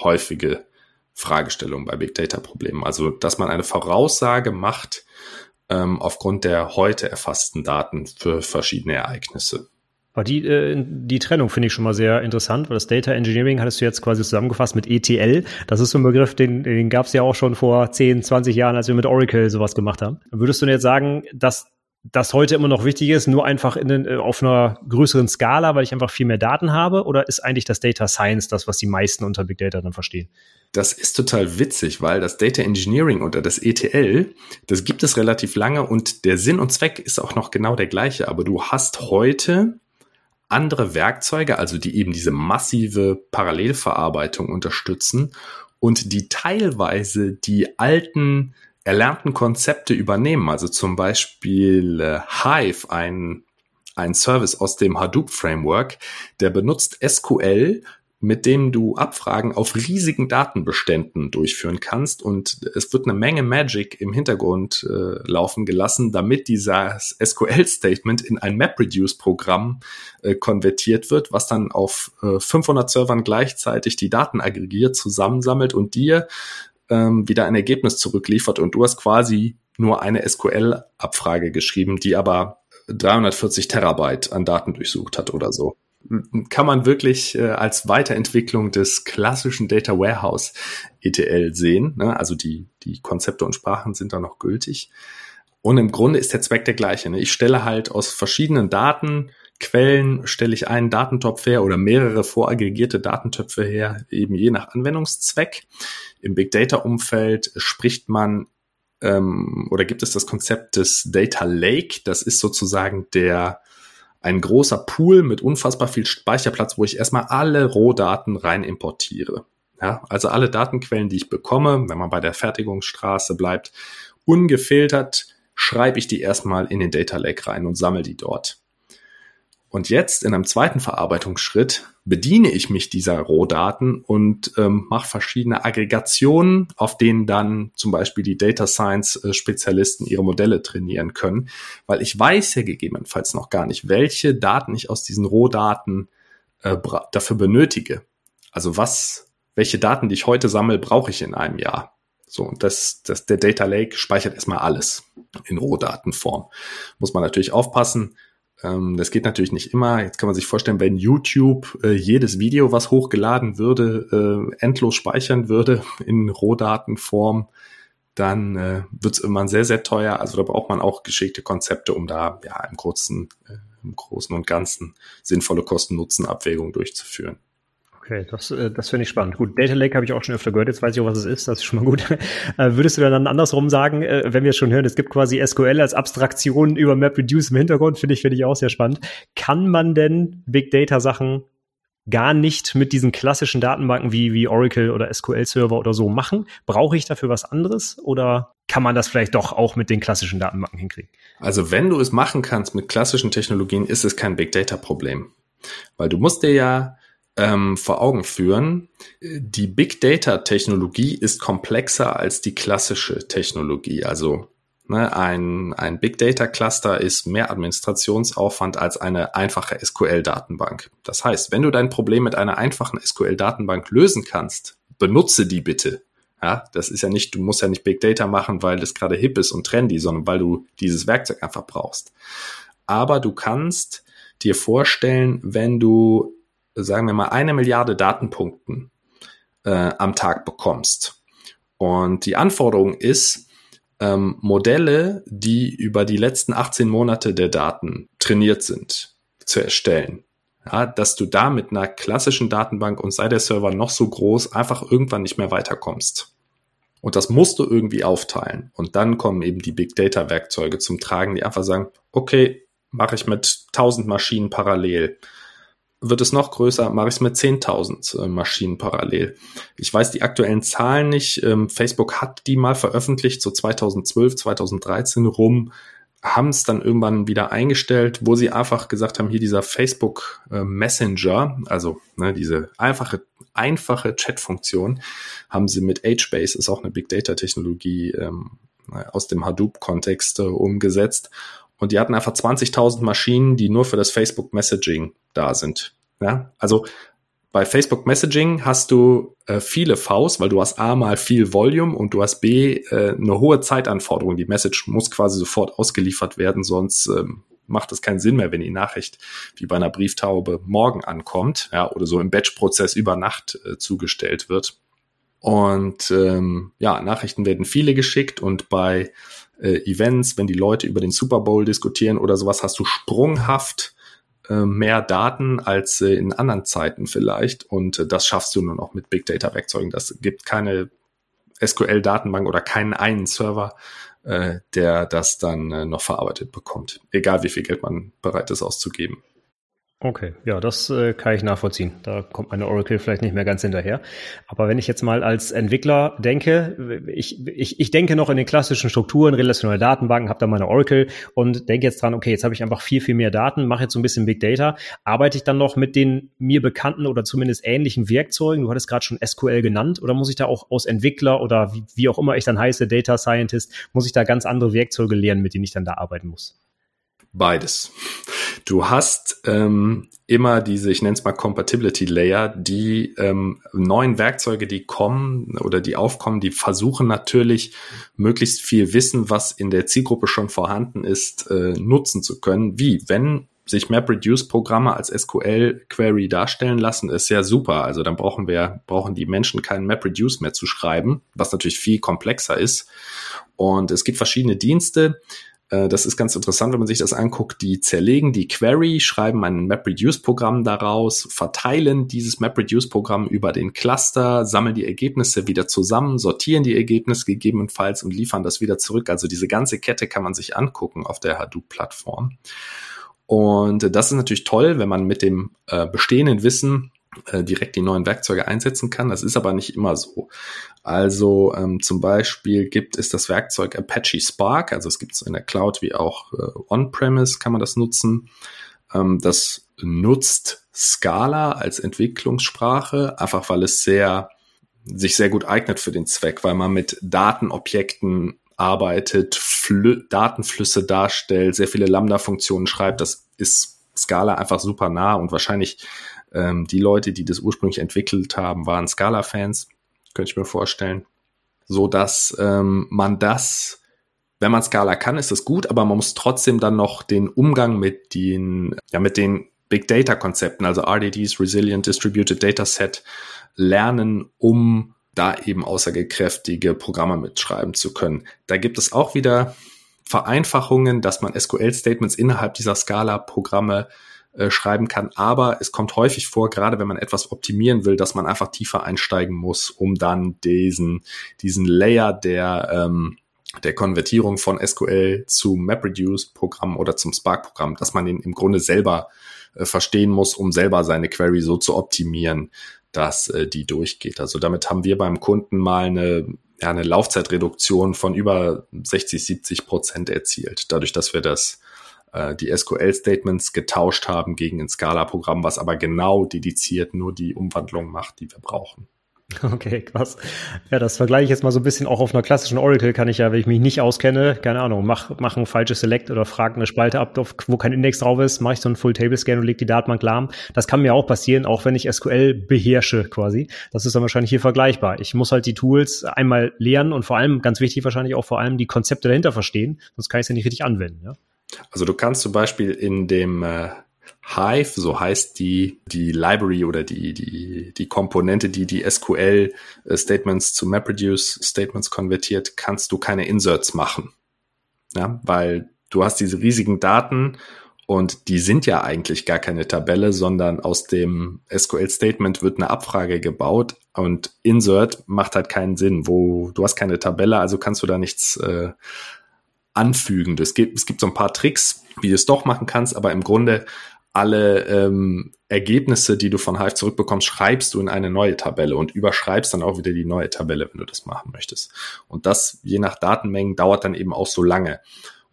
S2: häufige Fragestellung bei Big Data Problemen. Also, dass man eine Voraussage macht ähm, aufgrund der heute erfassten Daten für verschiedene Ereignisse.
S1: Aber die, äh, die Trennung finde ich schon mal sehr interessant, weil das Data Engineering hattest du jetzt quasi zusammengefasst mit ETL. Das ist so ein Begriff, den, den gab es ja auch schon vor 10, 20 Jahren, als wir mit Oracle sowas gemacht haben. Würdest du denn jetzt sagen, dass das heute immer noch wichtig ist, nur einfach in den, äh, auf einer größeren Skala, weil ich einfach viel mehr Daten habe? Oder ist eigentlich das Data Science das, was die meisten unter Big Data dann verstehen?
S2: Das ist total witzig, weil das Data Engineering oder das ETL, das gibt es relativ lange und der Sinn und Zweck ist auch noch genau der gleiche. Aber du hast heute andere Werkzeuge, also die eben diese massive Parallelverarbeitung unterstützen und die teilweise die alten erlernten Konzepte übernehmen. Also zum Beispiel äh, Hive, ein, ein Service aus dem Hadoop Framework, der benutzt SQL mit dem du Abfragen auf riesigen Datenbeständen durchführen kannst und es wird eine Menge Magic im Hintergrund äh, laufen gelassen, damit dieses SQL-Statement in ein MapReduce-Programm äh, konvertiert wird, was dann auf äh, 500 Servern gleichzeitig die Daten aggregiert, zusammensammelt und dir ähm, wieder ein Ergebnis zurückliefert und du hast quasi nur eine SQL-Abfrage geschrieben, die aber 340 Terabyte an Daten durchsucht hat oder so. Kann man wirklich äh, als Weiterentwicklung des klassischen Data Warehouse ETL sehen. Ne? Also die, die Konzepte und Sprachen sind da noch gültig. Und im Grunde ist der Zweck der gleiche. Ne? Ich stelle halt aus verschiedenen Daten Quellen stelle ich einen Datentopf her oder mehrere voraggregierte Datentöpfe her, eben je nach Anwendungszweck. Im Big Data Umfeld spricht man ähm, oder gibt es das Konzept des Data Lake. Das ist sozusagen der ein großer Pool mit unfassbar viel Speicherplatz, wo ich erstmal alle Rohdaten rein importiere. Ja, also alle Datenquellen, die ich bekomme, wenn man bei der Fertigungsstraße bleibt, ungefiltert schreibe ich die erstmal in den Data Lake rein und sammle die dort. Und jetzt in einem zweiten Verarbeitungsschritt bediene ich mich dieser Rohdaten und ähm, mache verschiedene Aggregationen, auf denen dann zum Beispiel die Data Science äh, Spezialisten ihre Modelle trainieren können, weil ich weiß ja gegebenenfalls noch gar nicht, welche Daten ich aus diesen Rohdaten äh, dafür benötige. Also was, welche Daten, die ich heute sammle, brauche ich in einem Jahr. So, und das, das, der Data Lake speichert erstmal alles in Rohdatenform. Muss man natürlich aufpassen ähm, das geht natürlich nicht immer. Jetzt kann man sich vorstellen, wenn YouTube äh, jedes Video, was hochgeladen würde, äh, endlos speichern würde [laughs] in Rohdatenform, dann äh, wird es irgendwann sehr, sehr teuer. Also da braucht man auch geschickte Konzepte, um da ja im Großen, äh, im Großen und Ganzen sinnvolle Kosten-Nutzen-Abwägung durchzuführen.
S1: Okay, das, äh, das finde ich spannend. Gut, Data Lake habe ich auch schon öfter gehört, jetzt weiß ich auch, was es ist, das ist schon mal gut. [laughs] Äh, würdest du dann andersrum sagen, äh, wenn wir es schon hören, es gibt quasi SQL als Abstraktion über MapReduce im Hintergrund, finde ich, finde ich auch sehr spannend. Kann man denn Big Data Sachen gar nicht mit diesen klassischen Datenbanken wie, wie Oracle oder SQL Server oder so machen? Brauche ich dafür was anderes oder kann man das vielleicht doch auch mit den klassischen Datenbanken hinkriegen?
S2: Also wenn du es machen kannst mit klassischen Technologien, ist es kein Big Data Problem. Weil du musst dir ja ähm, vor Augen führen, die Big Data Technologie ist komplexer als die klassische Technologie. Also ne, ein, ein Big Data Cluster ist mehr Administrationsaufwand als eine einfache SQL Datenbank. Das heißt, wenn du dein Problem mit einer einfachen SQL Datenbank lösen kannst, benutze die bitte. Ja, das ist ja nicht, du musst ja nicht Big Data machen, weil das gerade hip ist und trendy, sondern weil du dieses Werkzeug einfach brauchst. Aber du kannst dir vorstellen, wenn du, sagen wir mal, eine Milliarde Datenpunkten äh, am Tag bekommst. Und die Anforderung ist, ähm, Modelle, die über die letzten 18 Monate der Daten trainiert sind, zu erstellen. Ja, dass du da mit einer klassischen Datenbank und sei der Server noch so groß, einfach irgendwann nicht mehr weiterkommst. Und das musst du irgendwie aufteilen. Und dann kommen eben die Big Data Werkzeuge zum Tragen, die einfach sagen, okay, mache ich mit 1000 Maschinen parallel wird es noch größer, mache ich es mit 10.000 äh, Maschinen parallel. Ich weiß die aktuellen Zahlen nicht. Ähm, Facebook hat die mal veröffentlicht, so 2012, 2013 rum, haben es dann irgendwann wieder eingestellt, wo sie einfach gesagt haben, hier dieser Facebook äh, Messenger, also ne, diese einfache, einfache Chat-Funktion, haben sie mit HBase, ist auch eine Big Data-Technologie ähm, aus dem Hadoop-Kontext äh, umgesetzt. Und die hatten einfach 20.000 Maschinen, die nur für das Facebook Messaging da sind. Ja, also bei Facebook Messaging hast du äh, viele Vs, weil du hast A mal viel Volume und du hast B äh, eine hohe Zeitanforderung. Die Message muss quasi sofort ausgeliefert werden, sonst ähm, macht es keinen Sinn mehr, wenn die Nachricht wie bei einer Brieftaube morgen ankommt, ja, oder so im Batch-Prozess über Nacht äh, zugestellt wird. Und ähm, ja, Nachrichten werden viele geschickt und bei äh, Events, wenn die Leute über den Super Bowl diskutieren oder sowas, hast du sprunghaft äh, mehr Daten als äh, in anderen Zeiten vielleicht. Und äh, das schaffst du nur noch mit Big Data Werkzeugen. Das gibt keine SQL-Datenbank oder keinen einen Server, äh, der das dann äh, noch verarbeitet bekommt. Egal wie viel Geld man bereit ist auszugeben.
S1: Okay, ja, das äh, kann ich nachvollziehen. Da kommt meine Oracle vielleicht nicht mehr ganz hinterher. Aber wenn ich jetzt mal als Entwickler denke, ich, ich, ich denke noch in den klassischen Strukturen, relationale Datenbanken, habe da meine Oracle und denke jetzt dran, okay, jetzt habe ich einfach viel, viel mehr Daten, mache jetzt so ein bisschen Big Data. Arbeite ich dann noch mit den mir bekannten oder zumindest ähnlichen Werkzeugen? Du hattest gerade schon SQL genannt. Oder muss ich da auch aus Entwickler oder wie, wie auch immer ich dann heiße, Data Scientist, muss ich da ganz andere Werkzeuge lernen, mit denen ich dann da arbeiten muss?
S2: Beides. Du hast ähm, immer diese, ich nenne es mal Compatibility Layer, die ähm, neuen Werkzeuge, die kommen oder die aufkommen, die versuchen natürlich möglichst viel Wissen, was in der Zielgruppe schon vorhanden ist, äh, nutzen zu können. Wie? Wenn sich MapReduce-Programme als SQL-Query darstellen lassen, ist ja super. Also dann brauchen wir, brauchen die Menschen keinen MapReduce mehr zu schreiben, was natürlich viel komplexer ist. Und es gibt verschiedene Dienste, äh, das ist ganz interessant, wenn man sich das anguckt. Die zerlegen die Query, schreiben ein MapReduce-Programm daraus, verteilen dieses MapReduce-Programm über den Cluster, sammeln die Ergebnisse wieder zusammen, sortieren die Ergebnisse gegebenenfalls und liefern das wieder zurück. Also diese ganze Kette kann man sich angucken auf der Hadoop-Plattform. Und das ist natürlich toll, wenn man mit dem äh, bestehenden Wissen äh, direkt die neuen Werkzeuge einsetzen kann. Das ist aber nicht immer so. Also ähm, zum Beispiel gibt es das Werkzeug Apache Spark, also es gibt es in der Cloud wie auch äh, On-Premise kann man das nutzen. Ähm, das nutzt Scala als Entwicklungssprache, einfach weil es sehr sich sehr gut eignet für den Zweck, weil man mit Datenobjekten arbeitet, Flü Datenflüsse darstellt, sehr viele Lambda-Funktionen schreibt. Das ist Scala einfach super nah und wahrscheinlich ähm, die Leute, die das ursprünglich entwickelt haben, waren Scala-Fans, könnte ich mir vorstellen. So dass ähm, man das, wenn man Scala kann, ist das gut, aber man muss trotzdem dann noch den Umgang mit den, ja, mit den Big Data Konzepten, also RDDs, Resilient Distributed Data Set, lernen, um da eben aussagekräftige Programme mitschreiben zu können. Da gibt es auch wieder Vereinfachungen, dass man SQL-Statements innerhalb dieser Scala-Programme äh, schreiben kann. Aber es kommt häufig vor, gerade wenn man etwas optimieren will, dass man einfach tiefer einsteigen muss, um dann diesen, diesen Layer der, ähm, der Konvertierung von SQL zu MapReduce-Programm oder zum Spark-Programm, dass man ihn im Grunde selber äh, verstehen muss, um selber seine Query so zu optimieren, dass äh, die durchgeht. Also damit haben wir beim Kunden mal eine, ja, eine Laufzeitreduktion von über 60, 70 Prozent erzielt, dadurch, dass wir das äh, die SQL-Statements getauscht haben gegen ein Scala-Programm, was aber genau dediziert nur die Umwandlung macht, die wir brauchen.
S1: Okay, krass. Ja, das vergleiche ich jetzt mal so ein bisschen auch auf einer klassischen Oracle kann ich ja, wenn ich mich nicht auskenne, keine Ahnung, mach, mach ein falsches Select oder frage eine Spalte ab, wo kein Index drauf ist, mache ich so einen Full-Table-Scan und leg die Datenbank lahm. Das kann mir auch passieren, auch wenn ich SQL beherrsche quasi. Das ist dann wahrscheinlich hier vergleichbar. Ich muss halt die Tools einmal lernen und vor allem, ganz wichtig wahrscheinlich auch vor allem die Konzepte dahinter verstehen, sonst kann ich es ja nicht richtig anwenden. Ja?
S2: Also du kannst zum Beispiel in dem äh Hive, so heißt die, die Library oder die, die, die Komponente, die die SQL äh, zu MapReduce Statements konvertiert, kannst du keine Inserts machen. Ja, weil du hast diese riesigen Daten und die sind ja eigentlich gar keine Tabelle, sondern aus dem SQL Statement wird eine Abfrage gebaut und Insert macht halt keinen Sinn, wo du hast keine Tabelle, also kannst du da nichts äh, anfügen. Es gibt, es gibt so ein paar Tricks, wie du es doch machen kannst, aber im Grunde alle ähm, Ergebnisse, die du von Hive zurückbekommst, schreibst du in eine neue Tabelle und überschreibst dann auch wieder die neue Tabelle, wenn du das machen möchtest. Und das je nach Datenmengen dauert dann eben auch so lange.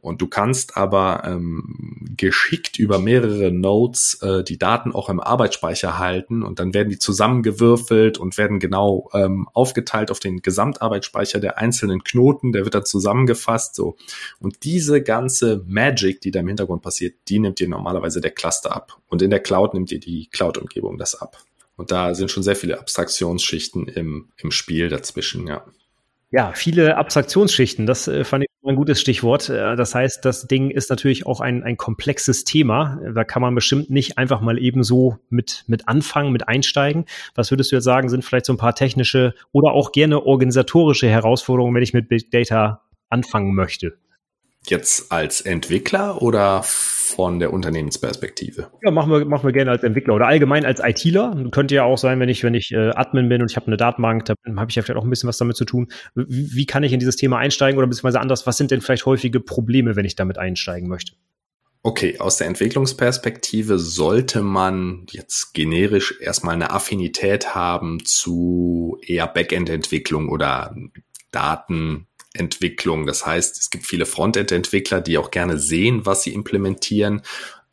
S2: Und du kannst aber ähm, geschickt über mehrere Nodes äh, die Daten auch im Arbeitsspeicher halten und dann werden die zusammengewürfelt und werden genau ähm, aufgeteilt auf den Gesamtarbeitsspeicher der einzelnen Knoten, der wird dann zusammengefasst. So. Und diese ganze Magic, die da im Hintergrund passiert, die nimmt dir normalerweise der Cluster ab. Und in der Cloud nimmt dir die Cloud-Umgebung das ab. Und da sind schon sehr viele Abstraktionsschichten im, im Spiel dazwischen, ja.
S1: Ja, viele Abstraktionsschichten, das äh, fand ich ein gutes Stichwort. Äh, das heißt, das Ding ist natürlich auch ein, ein komplexes Thema. Da kann man bestimmt nicht einfach mal eben so mit, mit anfangen, mit einsteigen. Was würdest du jetzt sagen, sind vielleicht so ein paar technische oder auch gerne organisatorische Herausforderungen, wenn ich mit Big Data anfangen möchte?
S2: Jetzt als Entwickler oder von der Unternehmensperspektive?
S1: Ja, machen wir, machen wir gerne als Entwickler oder allgemein als ITler. Könnte ja auch sein, wenn ich, wenn ich äh, Admin bin und ich habe eine Datenbank, da habe ich ja vielleicht auch ein bisschen was damit zu tun. Wie, wie kann ich in dieses Thema einsteigen oder beziehungsweise anders, was sind denn vielleicht häufige Probleme, wenn ich damit einsteigen möchte?
S2: Okay, aus der Entwicklungsperspektive sollte man jetzt generisch erstmal eine Affinität haben zu eher Backend-Entwicklung oder Daten, Entwicklung. Das heißt, es gibt viele Frontend-Entwickler, die auch gerne sehen, was sie implementieren.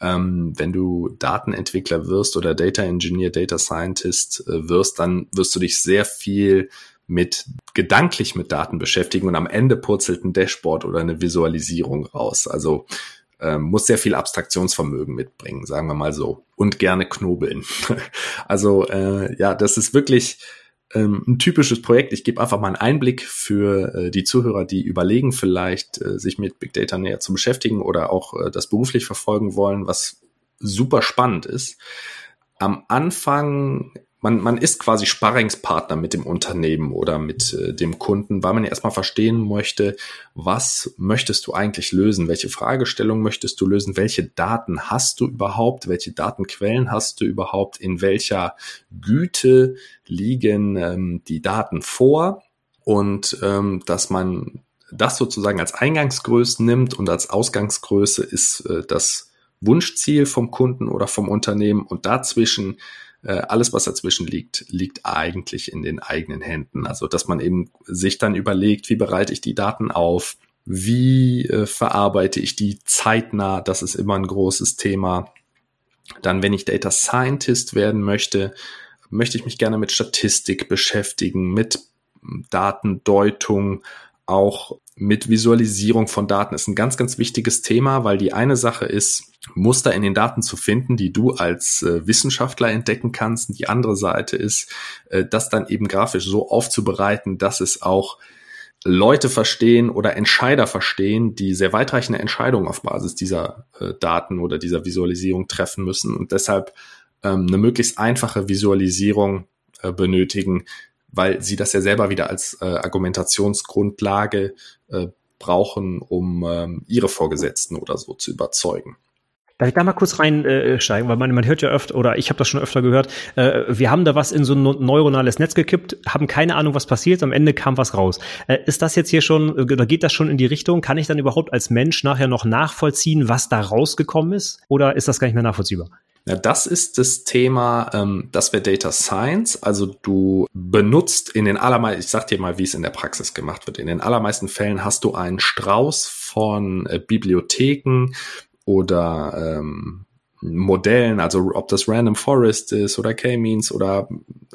S2: Ähm, wenn du Datenentwickler wirst oder Data Engineer, Data Scientist äh, wirst, dann wirst du dich sehr viel mit gedanklich mit Daten beschäftigen und am Ende purzelt ein Dashboard oder eine Visualisierung raus. Also ähm, muss sehr viel Abstraktionsvermögen mitbringen, sagen wir mal so. Und gerne knobeln. [laughs] also äh, ja, das ist wirklich ähm, ein typisches Projekt. Ich gebe einfach mal einen Einblick für äh, die Zuhörer, die überlegen, vielleicht äh, sich mit Big Data näher zu beschäftigen oder auch äh, das beruflich verfolgen wollen, was super spannend ist. Am Anfang man, man ist quasi Sparringspartner mit dem Unternehmen oder mit äh, dem Kunden, weil man ja erstmal verstehen möchte, was möchtest du eigentlich lösen? Welche Fragestellung möchtest du lösen? Welche Daten hast du überhaupt? Welche Datenquellen hast du überhaupt? In welcher Güte liegen ähm, die Daten vor? Und ähm, dass man das sozusagen als Eingangsgröße nimmt und als Ausgangsgröße ist äh, das Wunschziel vom Kunden oder vom Unternehmen und dazwischen äh, alles, was dazwischen liegt, liegt eigentlich in den eigenen Händen. Also, dass man eben sich dann überlegt, wie bereite ich die Daten auf, wie äh, verarbeite ich die zeitnah, das ist immer ein großes Thema. Dann, wenn ich Data Scientist werden möchte, möchte ich mich gerne mit Statistik beschäftigen, mit Datendeutung, auch mit Visualisierung von Daten ist ein ganz, ganz wichtiges Thema, weil die eine Sache ist, Muster in den Daten zu finden, die du als äh, Wissenschaftler entdecken kannst. Und die andere Seite ist, äh, das dann eben grafisch so aufzubereiten, dass es auch Leute verstehen oder Entscheider verstehen, die sehr weitreichende Entscheidungen auf Basis dieser äh, Daten oder dieser Visualisierung treffen müssen und deshalb ähm, eine möglichst einfache Visualisierung äh, benötigen, weil sie das ja selber wieder als äh, Argumentationsgrundlage äh, brauchen, um ähm, ihre Vorgesetzten oder so zu überzeugen.
S1: Darf ich da mal kurz reinsteigen, äh, weil man, man hört ja öfter, oder ich habe das schon öfter gehört, äh, wir haben da was in so ein neuronales Netz gekippt, haben keine Ahnung, was passiert, am Ende kam was raus. Äh, ist das jetzt hier schon, oder geht das schon in die Richtung? Kann ich dann überhaupt als Mensch nachher noch nachvollziehen, was da rausgekommen ist? Oder ist das gar nicht mehr nachvollziehbar?
S2: Ja, das ist das Thema, ähm, das wäre Data Science. Also du benutzt in den allermeisten, ich sag dir mal, wie es in der Praxis gemacht wird. In den allermeisten Fällen hast du einen Strauß von äh, Bibliotheken oder ähm, Modellen, also ob das Random Forest ist oder K-Means oder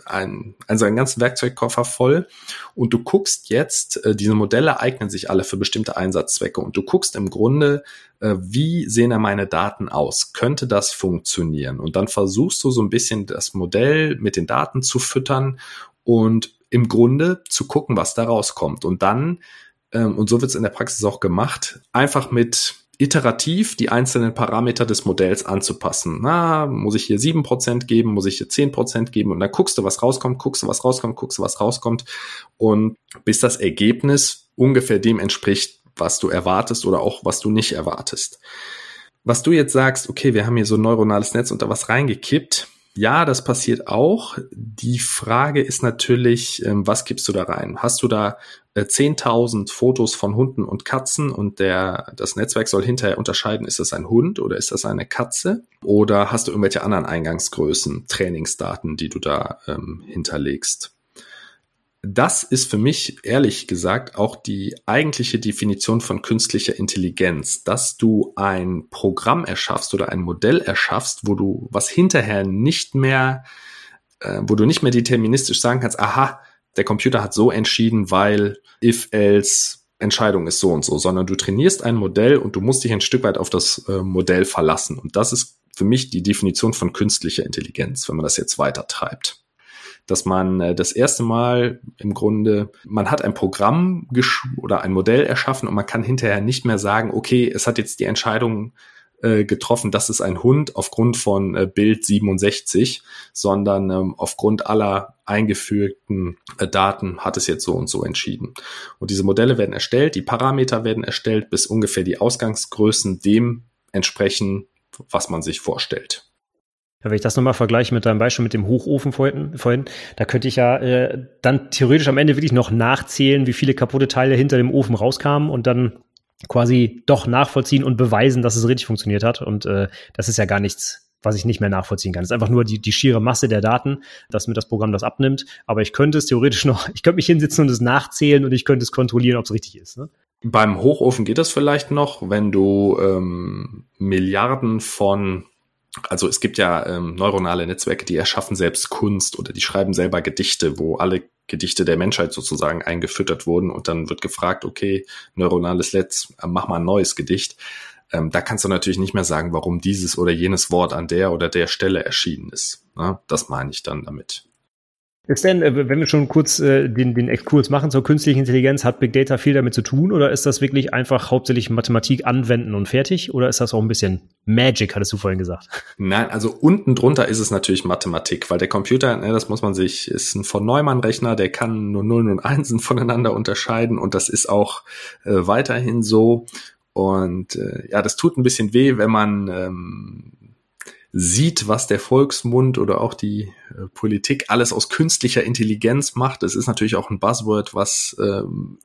S2: ein, also ein ganzen Werkzeugkoffer voll. Und du guckst jetzt, äh, diese Modelle eignen sich alle für bestimmte Einsatzzwecke und du guckst im Grunde, äh, wie sehen da meine Daten aus? Könnte das funktionieren? Und dann versuchst du so ein bisschen das Modell mit den Daten zu füttern und im Grunde zu gucken, was da rauskommt. Und dann, ähm, und so wird es in der Praxis auch gemacht, einfach mit iterativ die einzelnen Parameter des Modells anzupassen. Na, muss ich hier sieben Prozent geben, muss ich hier zehn Prozent geben und dann guckst du, was rauskommt, guckst du, was rauskommt, guckst du, was rauskommt und bis das Ergebnis ungefähr dem entspricht, was du erwartest oder auch was du nicht erwartest. Was du jetzt sagst, okay, wir haben hier so ein neuronales Netz unter was reingekippt, ja, das passiert auch. Die Frage ist natürlich, ähm, was gibst du da rein? Hast du da äh, 10.000 Fotos von Hunden und Katzen und der, das Netzwerk soll hinterher unterscheiden, ist das ein Hund oder ist das eine Katze? Oder hast du irgendwelche anderen Eingangsgrößen, Trainingsdaten, die du da ähm, hinterlegst? Das ist für mich ehrlich gesagt auch die eigentliche Definition von künstlicher Intelligenz, dass du ein Programm erschaffst oder ein Modell erschaffst, wo du was hinterher nicht mehr, äh, wo du nicht mehr deterministisch sagen kannst, aha, der Computer hat so entschieden, weil if else Entscheidung ist so und so, sondern du trainierst ein Modell und du musst dich ein Stück weit auf das äh, Modell verlassen. Und das ist für mich die Definition von künstlicher Intelligenz, wenn man das jetzt weiter treibt dass man äh, das erste Mal im Grunde, man hat ein Programm oder ein Modell erschaffen und man kann hinterher nicht mehr sagen, okay, es hat jetzt die Entscheidung äh, getroffen, das ist ein Hund aufgrund von äh, Bild 67, sondern ähm, aufgrund aller eingeführten äh, Daten hat es jetzt so und so entschieden. Und diese Modelle werden erstellt, die Parameter werden erstellt, bis ungefähr die Ausgangsgrößen dem entsprechen, was man sich vorstellt.
S1: Ja, wenn ich das nochmal vergleiche mit deinem Beispiel mit dem Hochofen vorhin, vorhin da könnte ich ja äh, dann theoretisch am Ende wirklich noch nachzählen, wie viele kaputte Teile hinter dem Ofen rauskamen und dann quasi doch nachvollziehen und beweisen, dass es richtig funktioniert hat. Und äh, das ist ja gar nichts, was ich nicht mehr nachvollziehen kann. Es ist einfach nur die, die schiere Masse der Daten, dass mir das Programm das abnimmt. Aber ich könnte es theoretisch noch, [laughs] ich könnte mich hinsetzen und es nachzählen und ich könnte es kontrollieren, ob es richtig ist. Ne?
S2: Beim Hochofen geht das vielleicht noch, wenn du ähm, Milliarden von also es gibt ja ähm, neuronale Netzwerke, die erschaffen selbst Kunst oder die schreiben selber Gedichte, wo alle Gedichte der Menschheit sozusagen eingefüttert wurden und dann wird gefragt, okay, neuronales Netz, äh, mach mal ein neues Gedicht. Ähm, da kannst du natürlich nicht mehr sagen, warum dieses oder jenes Wort an der oder der Stelle erschienen ist. Ne? Das meine ich dann damit.
S1: Ist denn, äh, wenn wir schon kurz äh, den, den Exkurs machen zur künstlichen Intelligenz, hat Big Data viel damit zu tun oder ist das wirklich einfach hauptsächlich Mathematik anwenden und fertig oder ist das auch ein bisschen Magic, hattest du vorhin gesagt?
S2: Nein, also unten drunter ist es natürlich Mathematik, weil der Computer, ne, das muss man sich, ist ein von Neumann-Rechner, der kann nur Nullen und Einsen [laughs] voneinander unterscheiden und das ist auch äh, weiterhin so. Und äh, ja, das tut ein bisschen weh, wenn man ähm, sieht, was der Volksmund oder auch die äh, Politik alles aus künstlicher Intelligenz macht. Das ist natürlich auch ein Buzzword, was ähm,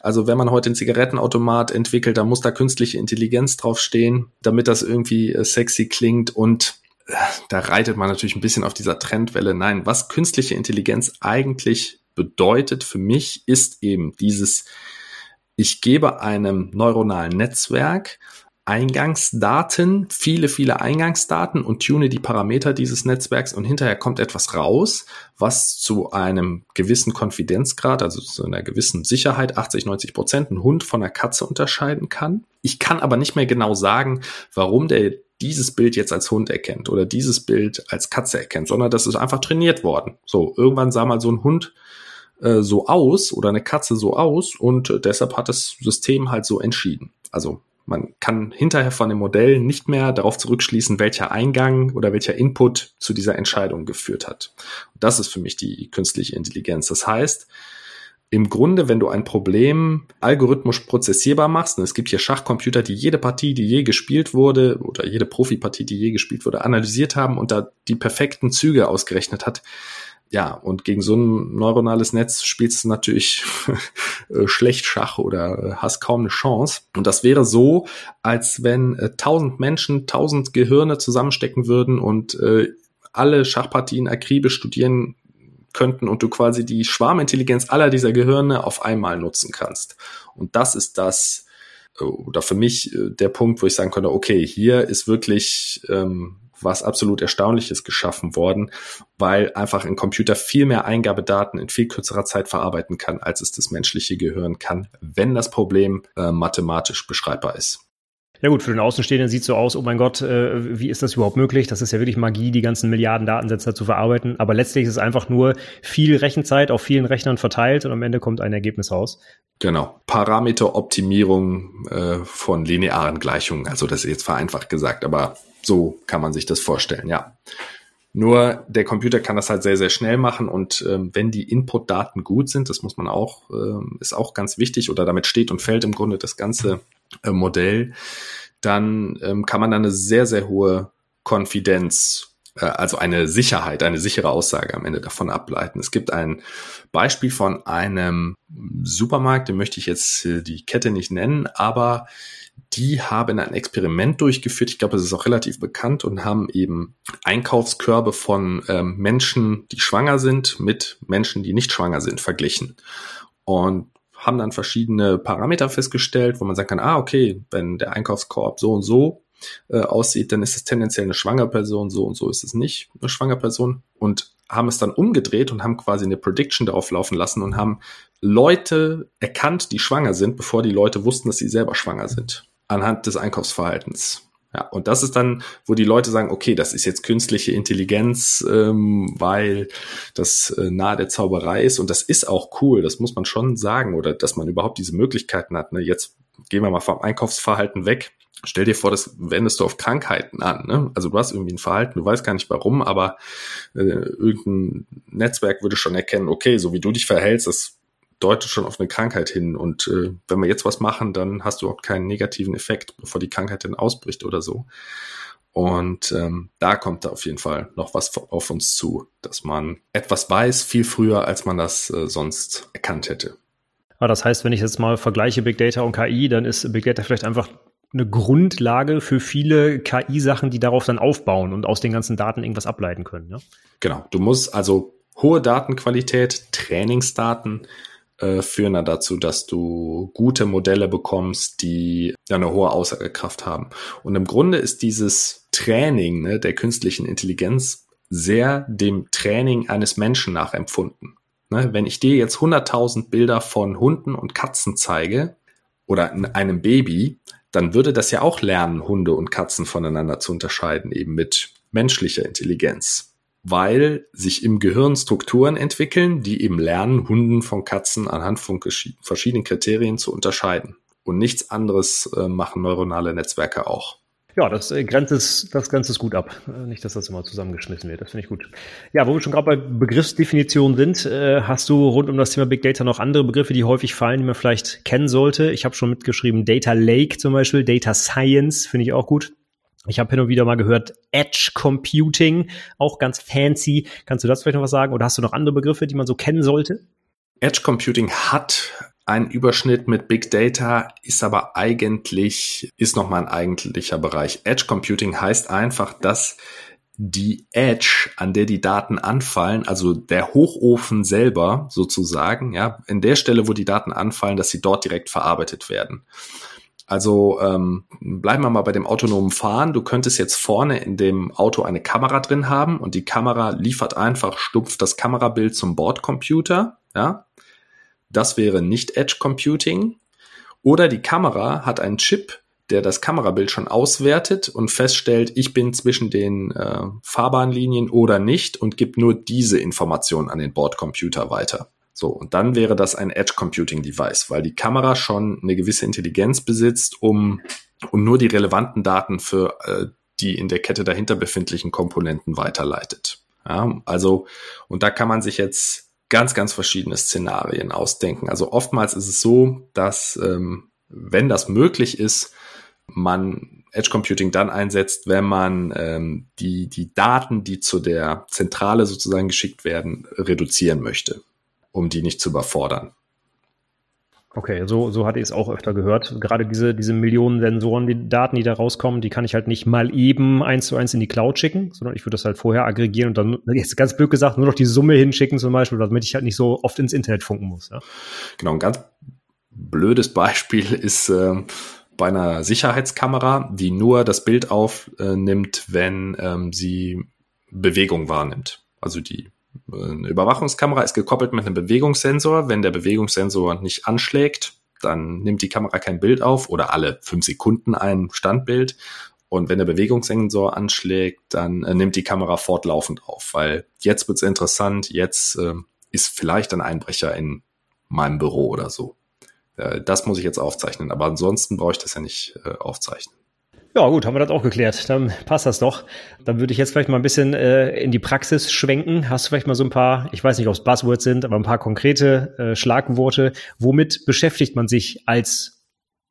S2: also wenn man heute einen Zigarettenautomat entwickelt, dann muss da künstliche Intelligenz draufstehen, damit das irgendwie äh, sexy klingt und äh, da reitet man natürlich ein bisschen auf dieser Trendwelle. Nein, was künstliche Intelligenz eigentlich bedeutet für mich, ist eben dieses, ich gebe einem neuronalen Netzwerk Eingangsdaten, viele, viele Eingangsdaten und tune die Parameter dieses Netzwerks und hinterher kommt etwas raus, was zu einem gewissen Konfidenzgrad, also zu einer gewissen Sicherheit, 80, 90 Prozent, einen Hund von einer Katze unterscheiden kann. Ich kann aber nicht mehr genau sagen, warum der dieses Bild jetzt als Hund erkennt oder dieses Bild als Katze erkennt, sondern das ist einfach trainiert worden. So, irgendwann sah mal so ein Hund äh, so aus oder eine Katze so aus und äh, deshalb hat das System halt so entschieden. Also man kann hinterher von dem Modell nicht mehr darauf zurückschließen, welcher Eingang oder welcher Input zu dieser Entscheidung geführt hat. Das ist für mich die künstliche Intelligenz. Das heißt, im Grunde, wenn du ein Problem algorithmisch prozessierbar machst, und es gibt hier Schachcomputer, die jede Partie, die je gespielt wurde, oder jede Profipartie, die je gespielt wurde, analysiert haben und da die perfekten Züge ausgerechnet hat, ja, und gegen so ein neuronales Netz spielst du natürlich [laughs] äh, schlecht Schach oder äh, hast kaum eine Chance. Und das wäre so, als wenn äh, tausend Menschen tausend Gehirne zusammenstecken würden und äh, alle Schachpartien akribisch studieren könnten und du quasi die Schwarmintelligenz aller dieser Gehirne auf einmal nutzen kannst. Und das ist das, oder für mich äh, der Punkt, wo ich sagen könnte, okay, hier ist wirklich ähm, was absolut Erstaunliches geschaffen worden, weil einfach ein Computer viel mehr Eingabedaten in viel kürzerer Zeit verarbeiten kann, als es das menschliche Gehirn kann, wenn das Problem äh, mathematisch beschreibbar ist.
S1: Ja gut, für den Außenstehenden sieht es so aus, oh mein Gott, äh, wie ist das überhaupt möglich? Das ist ja wirklich Magie, die ganzen Milliarden Datensätze zu verarbeiten. Aber letztlich ist es einfach nur viel Rechenzeit auf vielen Rechnern verteilt und am Ende kommt ein Ergebnis raus.
S2: Genau. Parameteroptimierung äh, von linearen Gleichungen. Also das ist jetzt vereinfacht gesagt, aber so kann man sich das vorstellen, ja. Nur der Computer kann das halt sehr, sehr schnell machen und ähm, wenn die Inputdaten gut sind, das muss man auch, ähm, ist auch ganz wichtig oder damit steht und fällt im Grunde das ganze äh, Modell, dann ähm, kann man dann eine sehr, sehr hohe Konfidenz, äh, also eine Sicherheit, eine sichere Aussage am Ende davon ableiten. Es gibt ein Beispiel von einem Supermarkt, den möchte ich jetzt äh, die Kette nicht nennen, aber die haben ein Experiment durchgeführt, ich glaube, es ist auch relativ bekannt, und haben eben Einkaufskörbe von ähm, Menschen, die schwanger sind, mit Menschen, die nicht schwanger sind, verglichen. Und haben dann verschiedene Parameter festgestellt, wo man sagen kann, ah, okay, wenn der Einkaufskorb so und so äh, aussieht, dann ist es tendenziell eine schwangere Person, so und so ist es nicht eine schwangere Person. Und haben es dann umgedreht und haben quasi eine Prediction darauf laufen lassen und haben Leute erkannt, die schwanger sind, bevor die Leute wussten, dass sie selber schwanger sind, anhand des Einkaufsverhaltens. Ja, und das ist dann, wo die Leute sagen, okay, das ist jetzt künstliche Intelligenz, ähm, weil das äh, nahe der Zauberei ist und das ist auch cool, das muss man schon sagen, oder dass man überhaupt diese Möglichkeiten hat. Ne? Jetzt gehen wir mal vom Einkaufsverhalten weg. Stell dir vor, das wendest du auf Krankheiten an. Ne? Also du hast irgendwie ein Verhalten, du weißt gar nicht warum, aber äh, irgendein Netzwerk würde schon erkennen, okay, so wie du dich verhältst, das deutet schon auf eine Krankheit hin. Und äh, wenn wir jetzt was machen, dann hast du auch keinen negativen Effekt, bevor die Krankheit dann ausbricht oder so. Und ähm, da kommt da auf jeden Fall noch was auf uns zu, dass man etwas weiß viel früher, als man das äh, sonst erkannt hätte.
S1: Aber das heißt, wenn ich jetzt mal vergleiche Big Data und KI, dann ist Big Data vielleicht einfach eine Grundlage für viele KI-Sachen, die darauf dann aufbauen und aus den ganzen Daten irgendwas ableiten können. Ja?
S2: Genau. Du musst also hohe Datenqualität, Trainingsdaten, äh, führen dann dazu, dass du gute Modelle bekommst, die ja eine hohe Aussagekraft haben. Und im Grunde ist dieses Training ne, der künstlichen Intelligenz sehr dem Training eines Menschen nachempfunden. Ne, wenn ich dir jetzt 100.000 Bilder von Hunden und Katzen zeige oder einem Baby, dann würde das ja auch lernen, Hunde und Katzen voneinander zu unterscheiden, eben mit menschlicher Intelligenz weil sich im Gehirn Strukturen entwickeln, die eben lernen, Hunden von Katzen anhand von verschiedenen Kriterien zu unterscheiden. Und nichts anderes äh, machen neuronale Netzwerke auch.
S1: Ja, das äh, grenzt es, das grenzt es gut ab. Äh, nicht, dass das immer zusammengeschmissen wird. Das finde ich gut. Ja, wo wir schon gerade bei Begriffsdefinitionen sind, äh, hast du rund um das Thema Big Data noch andere Begriffe, die häufig fallen, die man vielleicht kennen sollte. Ich habe schon mitgeschrieben, Data Lake zum Beispiel, Data Science finde ich auch gut. Ich habe hin und wieder mal gehört, Edge Computing, auch ganz fancy. Kannst du das vielleicht noch was sagen? Oder hast du noch andere Begriffe, die man so kennen sollte?
S2: Edge Computing hat einen Überschnitt mit Big Data, ist aber eigentlich, ist nochmal ein eigentlicher Bereich. Edge Computing heißt einfach, dass die Edge, an der die Daten anfallen, also der Hochofen selber sozusagen, ja, in der Stelle, wo die Daten anfallen, dass sie dort direkt verarbeitet werden. Also ähm, bleiben wir mal bei dem autonomen Fahren. Du könntest jetzt vorne in dem Auto eine Kamera drin haben und die Kamera liefert einfach stumpf das Kamerabild zum Bordcomputer. Ja, das wäre nicht Edge Computing. Oder die Kamera hat einen Chip, der das Kamerabild schon auswertet und feststellt, ich bin zwischen den äh, Fahrbahnlinien oder nicht und gibt nur diese Information an den Bordcomputer weiter. So, und dann wäre das ein Edge Computing Device, weil die Kamera schon eine gewisse Intelligenz besitzt, um, um nur die relevanten Daten für äh, die in der Kette dahinter befindlichen Komponenten weiterleitet. Ja, also, und da kann man sich jetzt ganz, ganz verschiedene Szenarien ausdenken. Also oftmals ist es so, dass, ähm, wenn das möglich ist, man Edge Computing dann einsetzt, wenn man ähm, die, die Daten, die zu der Zentrale sozusagen geschickt werden, reduzieren möchte um die nicht zu überfordern.
S1: Okay, so, so hatte ich es auch öfter gehört. Gerade diese, diese Millionen Sensoren, die Daten, die da rauskommen, die kann ich halt nicht mal eben eins zu eins in die Cloud schicken, sondern ich würde das halt vorher aggregieren und dann, [laughs] jetzt ganz blöd gesagt, nur noch die Summe hinschicken zum Beispiel, damit ich halt nicht so oft ins Internet funken muss. Ja?
S2: Genau, ein ganz blödes Beispiel [laughs] ist, äh, bei einer Sicherheitskamera, die nur das Bild aufnimmt, wenn ähm, sie Bewegung wahrnimmt. Also die eine Überwachungskamera ist gekoppelt mit einem Bewegungssensor. Wenn der Bewegungssensor nicht anschlägt, dann nimmt die Kamera kein Bild auf oder alle fünf Sekunden ein Standbild. Und wenn der Bewegungssensor anschlägt, dann äh, nimmt die Kamera fortlaufend auf, weil jetzt wird's interessant, jetzt äh, ist vielleicht ein Einbrecher in meinem Büro oder so. Äh, das muss ich jetzt aufzeichnen, aber ansonsten brauche ich das ja nicht äh, aufzeichnen.
S1: Ja, gut, haben wir das auch geklärt. Dann passt das doch. Dann würde ich jetzt vielleicht mal ein bisschen äh, in die Praxis schwenken. Hast du vielleicht mal so ein paar, ich weiß nicht, ob es Buzzwords sind, aber ein paar konkrete äh, Schlagworte. Womit beschäftigt man sich als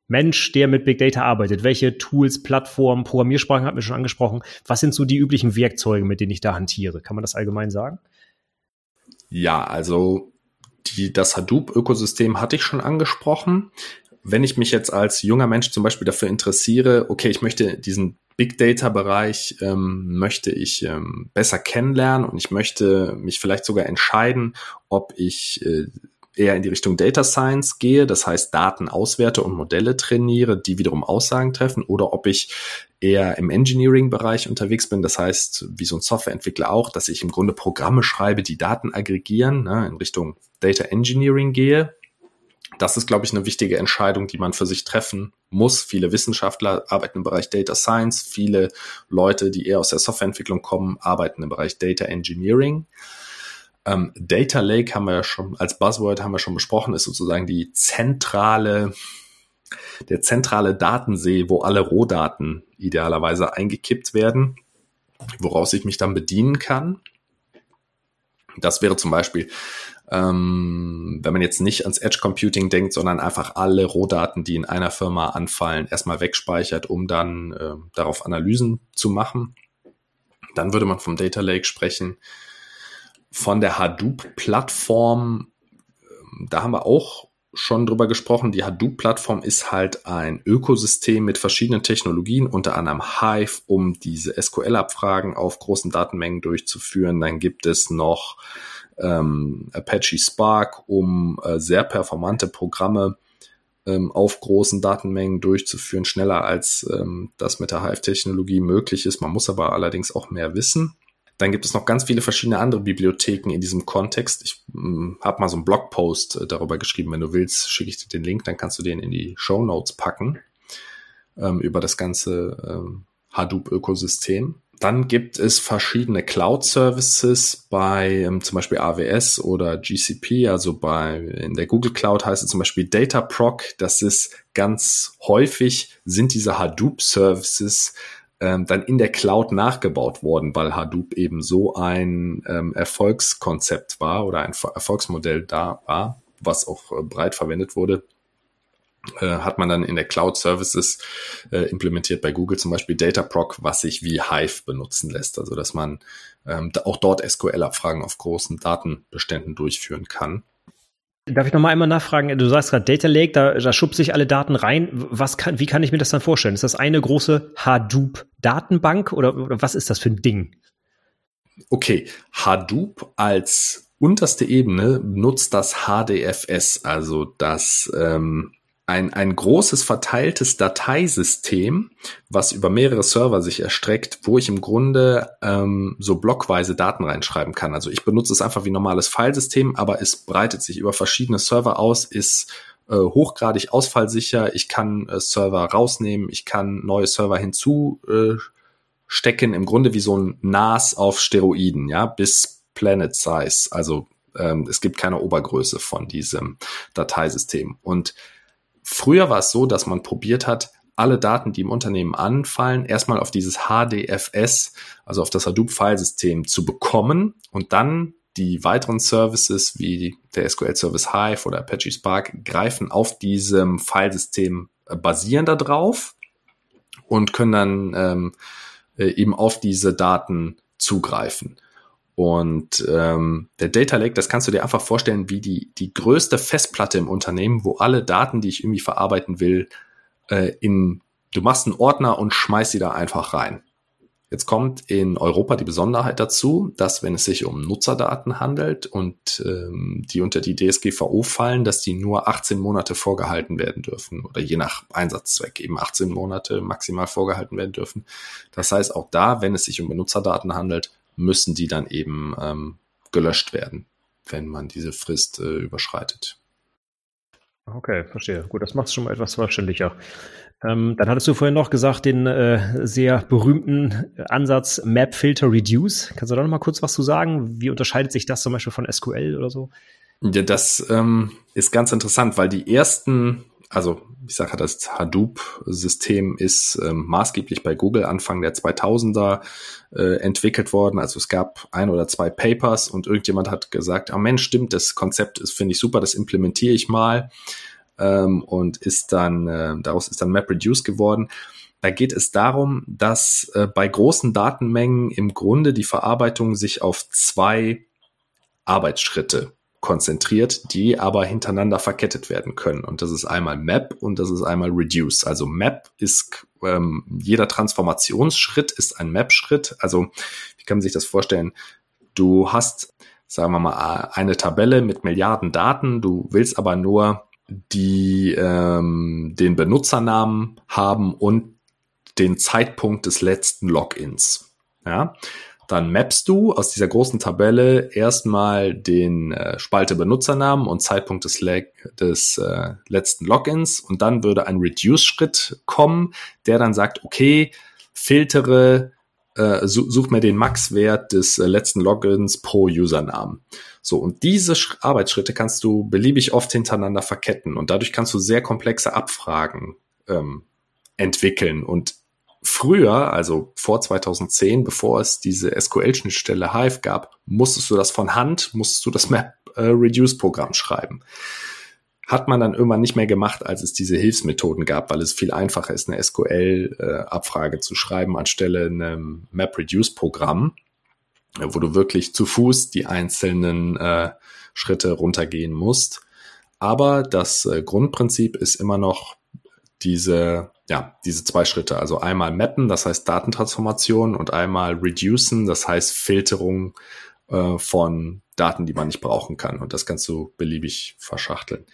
S1: Mensch, der mit Big Data arbeitet? Welche Tools, Plattformen, Programmiersprachen hat mir schon angesprochen? Was sind so die üblichen Werkzeuge, mit denen ich da hantiere? Kann man das allgemein sagen?
S2: Ja, also die, das Hadoop-Ökosystem hatte ich schon angesprochen wenn ich mich jetzt als junger Mensch zum Beispiel dafür interessiere, okay, ich möchte diesen Big Data Bereich ähm, möchte ich ähm, besser kennenlernen und ich möchte mich vielleicht sogar entscheiden, ob ich äh, eher in die Richtung Data Science gehe, das heißt Daten auswerte und Modelle trainiere, die wiederum Aussagen treffen, oder ob ich eher im Engineering-Bereich unterwegs bin, das heißt, wie so ein Softwareentwickler auch, dass ich im Grunde Programme schreibe, die Daten aggregieren, ne, in Richtung Data Engineering gehe, das ist, glaube ich, eine wichtige Entscheidung, die man für sich treffen muss. Viele Wissenschaftler arbeiten im Bereich Data Science, viele Leute, die eher aus der Softwareentwicklung kommen, arbeiten im Bereich Data Engineering. Ähm, Data Lake haben wir ja schon als Buzzword haben wir schon besprochen, ist sozusagen die zentrale, der zentrale Datensee, wo alle Rohdaten idealerweise eingekippt werden, woraus ich mich dann bedienen kann. Das wäre zum Beispiel ähm, wenn man jetzt nicht ans Edge Computing denkt, sondern einfach alle Rohdaten, die in einer Firma anfallen, erstmal wegspeichert, um dann äh, darauf Analysen zu machen. Dann würde man vom Data Lake sprechen. Von der Hadoop-Plattform, ähm, da haben wir auch schon drüber gesprochen. Die Hadoop-Plattform ist halt ein Ökosystem mit verschiedenen Technologien, unter anderem Hive, um diese SQL-Abfragen auf großen Datenmengen durchzuführen. Dann gibt es noch ähm, Apache Spark, um äh, sehr performante Programme ähm, auf großen Datenmengen durchzuführen, schneller als ähm, das mit der Hive-Technologie möglich ist. Man muss aber allerdings auch mehr wissen. Dann gibt es noch ganz viele verschiedene andere Bibliotheken in diesem Kontext. Ich ähm, habe mal so einen Blogpost äh, darüber geschrieben. Wenn du willst, schicke ich dir den Link, dann kannst du den in die Show Notes packen ähm, über das ganze ähm, Hadoop-Ökosystem. Dann gibt es verschiedene Cloud-Services bei ähm, zum Beispiel AWS oder GCP, also bei in der Google Cloud heißt es zum Beispiel Dataproc. Das ist ganz häufig sind diese Hadoop-Services ähm, dann in der Cloud nachgebaut worden, weil Hadoop eben so ein ähm, Erfolgskonzept war oder ein Erfolgsmodell da war, was auch äh, breit verwendet wurde hat man dann in der Cloud Services äh, implementiert bei Google zum Beispiel Dataproc, was sich wie Hive benutzen lässt, also dass man ähm, auch dort SQL-Abfragen auf großen Datenbeständen durchführen kann.
S1: Darf ich noch mal einmal nachfragen? Du sagst gerade Data Lake, da, da schubse ich alle Daten rein. Was kann, wie kann ich mir das dann vorstellen? Ist das eine große Hadoop-Datenbank oder, oder was ist das für ein Ding?
S2: Okay, Hadoop als unterste Ebene nutzt das HDFS, also das ähm, ein, ein großes verteiltes Dateisystem, was über mehrere Server sich erstreckt, wo ich im Grunde ähm, so blockweise Daten reinschreiben kann. Also ich benutze es einfach wie normales Filesystem, aber es breitet sich über verschiedene Server aus, ist äh, hochgradig ausfallsicher. Ich kann äh, Server rausnehmen, ich kann neue Server hinzustecken, äh, im Grunde wie so ein NAS auf Steroiden, ja, bis Planet Size. Also ähm, es gibt keine Obergröße von diesem Dateisystem. Und Früher war es so, dass man probiert hat, alle Daten, die im Unternehmen anfallen, erstmal auf dieses HDFS, also auf das Hadoop-Filesystem zu bekommen und dann die weiteren Services wie der SQL-Service Hive oder Apache Spark greifen auf diesem Filesystem äh, basieren darauf und können dann ähm, äh, eben auf diese Daten zugreifen. Und ähm, der Data Lake, das kannst du dir einfach vorstellen, wie die, die größte Festplatte im Unternehmen, wo alle Daten, die ich irgendwie verarbeiten will, äh, in, du machst einen Ordner und schmeißt sie da einfach rein. Jetzt kommt in Europa die Besonderheit dazu, dass wenn es sich um Nutzerdaten handelt und ähm, die unter die DSGVO fallen, dass die nur 18 Monate vorgehalten werden dürfen oder je nach Einsatzzweck eben 18 Monate maximal vorgehalten werden dürfen. Das heißt, auch da, wenn es sich um Benutzerdaten handelt, müssen die dann eben ähm, gelöscht werden, wenn man diese Frist äh, überschreitet.
S1: Okay, verstehe. Gut, das macht es schon mal etwas verständlicher. Ähm, dann hattest du vorhin noch gesagt, den äh, sehr berühmten Ansatz Map Filter Reduce. Kannst du da noch mal kurz was zu sagen? Wie unterscheidet sich das zum Beispiel von SQL oder so?
S2: Ja, das ähm, ist ganz interessant, weil die ersten, also ich sage das Hadoop-System ist ähm, maßgeblich bei Google Anfang der 2000er äh, entwickelt worden. Also es gab ein oder zwei Papers und irgendjemand hat gesagt, ah Mensch, stimmt, das Konzept ist, finde ich super, das implementiere ich mal ähm, und ist dann, äh, daraus ist dann MapReduce geworden. Da geht es darum, dass äh, bei großen Datenmengen im Grunde die Verarbeitung sich auf zwei Arbeitsschritte konzentriert, die aber hintereinander verkettet werden können. Und das ist einmal Map und das ist einmal Reduce. Also Map ist ähm, jeder Transformationsschritt ist ein Map-Schritt. Also wie kann man sich das vorstellen? Du hast, sagen wir mal, eine Tabelle mit Milliarden Daten. Du willst aber nur die ähm, den Benutzernamen haben und den Zeitpunkt des letzten Logins. Ja, dann mappst du aus dieser großen Tabelle erstmal den äh, Spalte Benutzernamen und Zeitpunkt des, des äh, letzten Logins und dann würde ein Reduce-Schritt kommen, der dann sagt, okay, filtere äh, such mir den Max-Wert des äh, letzten Logins pro Usernamen. So, und diese Sch Arbeitsschritte kannst du beliebig oft hintereinander verketten und dadurch kannst du sehr komplexe Abfragen ähm, entwickeln. Und früher, also vor 2010, bevor es diese SQL-Schnittstelle Hive gab, musstest du das von Hand, musstest du das Map-Reduce-Programm äh, schreiben hat man dann irgendwann nicht mehr gemacht, als es diese Hilfsmethoden gab, weil es viel einfacher ist, eine SQL-Abfrage äh, zu schreiben anstelle einem MapReduce-Programm, äh, wo du wirklich zu Fuß die einzelnen Schritte runtergehen musst. Aber das Grundprinzip ist immer noch diese, ja, diese zwei Schritte. Also einmal mappen, das heißt Datentransformation und einmal reducen, das heißt Filterung äh, von Daten, die man nicht brauchen kann. Und das kannst du beliebig verschachteln.